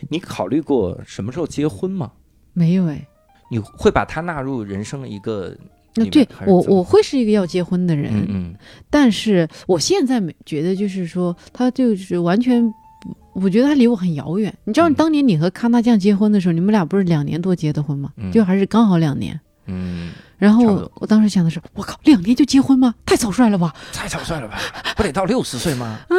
你考虑过什么时候结婚吗？
没有哎。
你会把他纳入人生的一个？
那对我我会是一个要结婚的人，嗯，但是我现在没觉得就是说他就是完全。我觉得他离我很遥远。你知道，当年你和康大酱结婚的时候，你们俩不是两年多结的婚吗？就还是刚好两年。
嗯。
然后我当时想的是，我靠，两年就结婚吗？太草率了吧！
太草率了吧！不得到六十岁吗？
啊，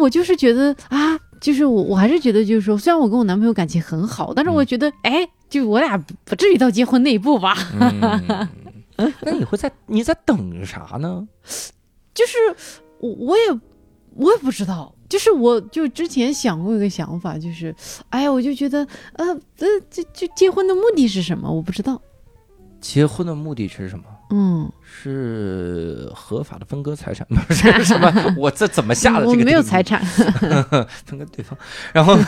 我就是觉得啊，就是我，我还是觉得，就是说，虽然我跟我男朋友感情很好，但是我觉得，哎，就我俩不至于到结婚那一步吧。
嗯那你会在你在等啥呢？
就是我，我也，我也不知道。就是我，就之前想过一个想法，就是，哎呀，我就觉得，呃，呃，这这结婚的目的是什么？我不知道。
结婚的目的是什么？
嗯，
是合法的分割财产，不 是什么？我这怎么下的这个？
我没有财产，
分割对方，然后。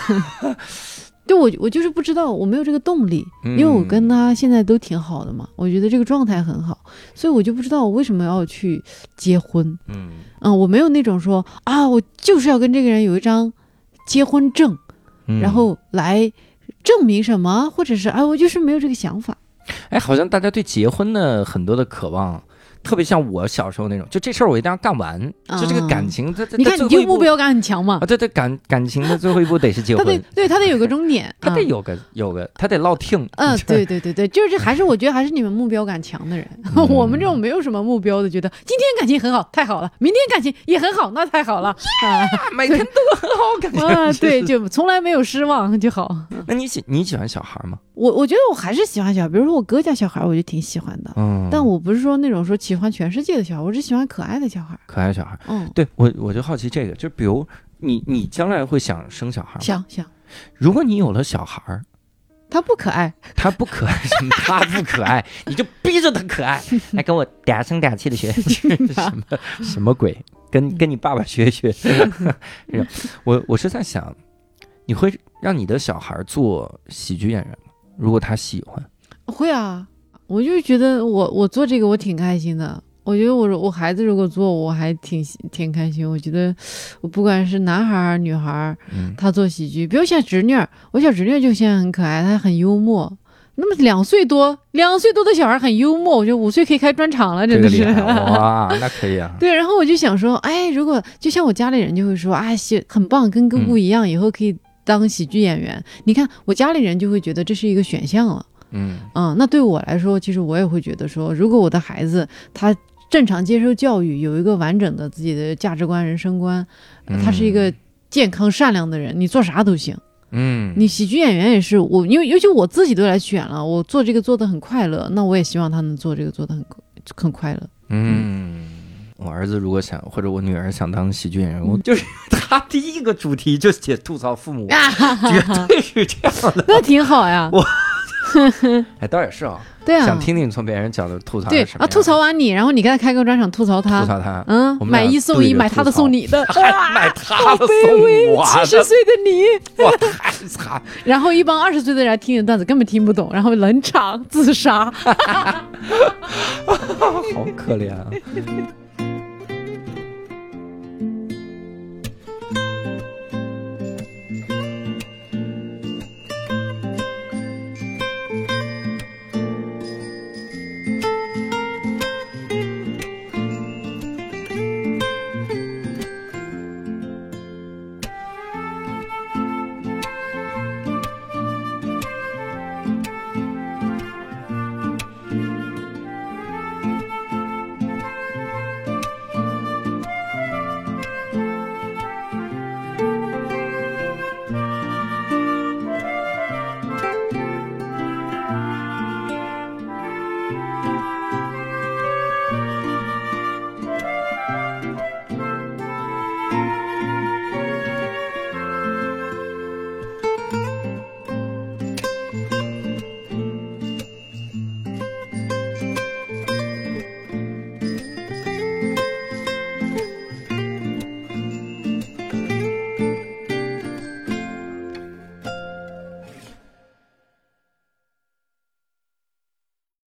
对我，我就是不知道，我没有这个动力，因为我跟他现在都挺好的嘛，我觉得这个状态很好，所以我就不知道我为什么要去结婚。嗯嗯，我没有那种说啊，我就是要跟这个人有一张结婚证，然后来证明什么，或者是啊，我就是没有这个想法。
哎，好像大家对结婚的很多的渴望。特别像我小时候那种，就这事儿我一定要干完，就这个感情，这
你看你就目标感很强嘛。
啊，对对，感感情的最后一步得是结 婚，
他得对他得有个终点，
他得有个有个，他得落听。
嗯，对对对对，就是还是我觉得还是你们目标感强的人，我们这种没有什么目标的，觉得今天感情很好，太好了，明天感情也很好，那太好了，啊，
每天都很好，感觉啊，
对，就从来没有失望就好。
那你喜你喜欢小孩吗？
我我觉得我还是喜欢小孩，比如说我哥家小孩，我就挺喜欢的。嗯，但我不是说那种说喜欢全世界的小孩，我只喜欢可爱的小孩。
可爱小孩，嗯，对我我就好奇这个，就比如你你将来会想生小孩吗？
想想。
如果你有了小孩儿，
他不可爱，
他不可爱什么？他不可爱，你就逼着他可爱，来跟我嗲声嗲气的学什么什么鬼？跟跟你爸爸学学。我我是在想，你会让你的小孩做喜剧演员吗？如果他喜欢，
会啊，我就觉得我我做这个我挺开心的。我觉得我我孩子如果做，我还挺挺开心。我觉得我不管是男孩儿女孩儿，他做喜剧，比如像侄女儿，我小侄女儿就现在很可爱，她很幽默。那么两岁多，两岁多的小孩很幽默，我觉得五岁可以开专场了，真的是
哇，那可以啊。
对，然后我就想说，哎，如果就像我家里人就会说，啊，喜很棒，跟姑姑一样，以后可以。当喜剧演员，你看我家里人就会觉得这是一个选项了。嗯嗯，那对我来说，其实我也会觉得说，如果我的孩子他正常接受教育，有一个完整的自己的价值观、人生观，他是一个健康善良的人，你做啥都行。嗯，你喜剧演员也是我，因为尤其我自己都来选了，我做这个做的很快乐，那我也希望他能做这个做的很很快乐。
嗯，我儿子如果想或者我女儿想当喜剧演员，我就是他第一个主题就写吐槽父母，绝对是这样的，
那挺好呀。
我。哎，倒也是啊，
对啊，
想听听从别人角度吐槽
对啊，吐槽完你，然后你给他开个专场吐槽他，
吐槽他，
嗯，买一送一，买他的送你的，
买他的送我，
七十岁的你，
哇，太惨。
然后一帮二十岁的人听你的段子根本听不懂，然后冷场自杀，
好可怜啊。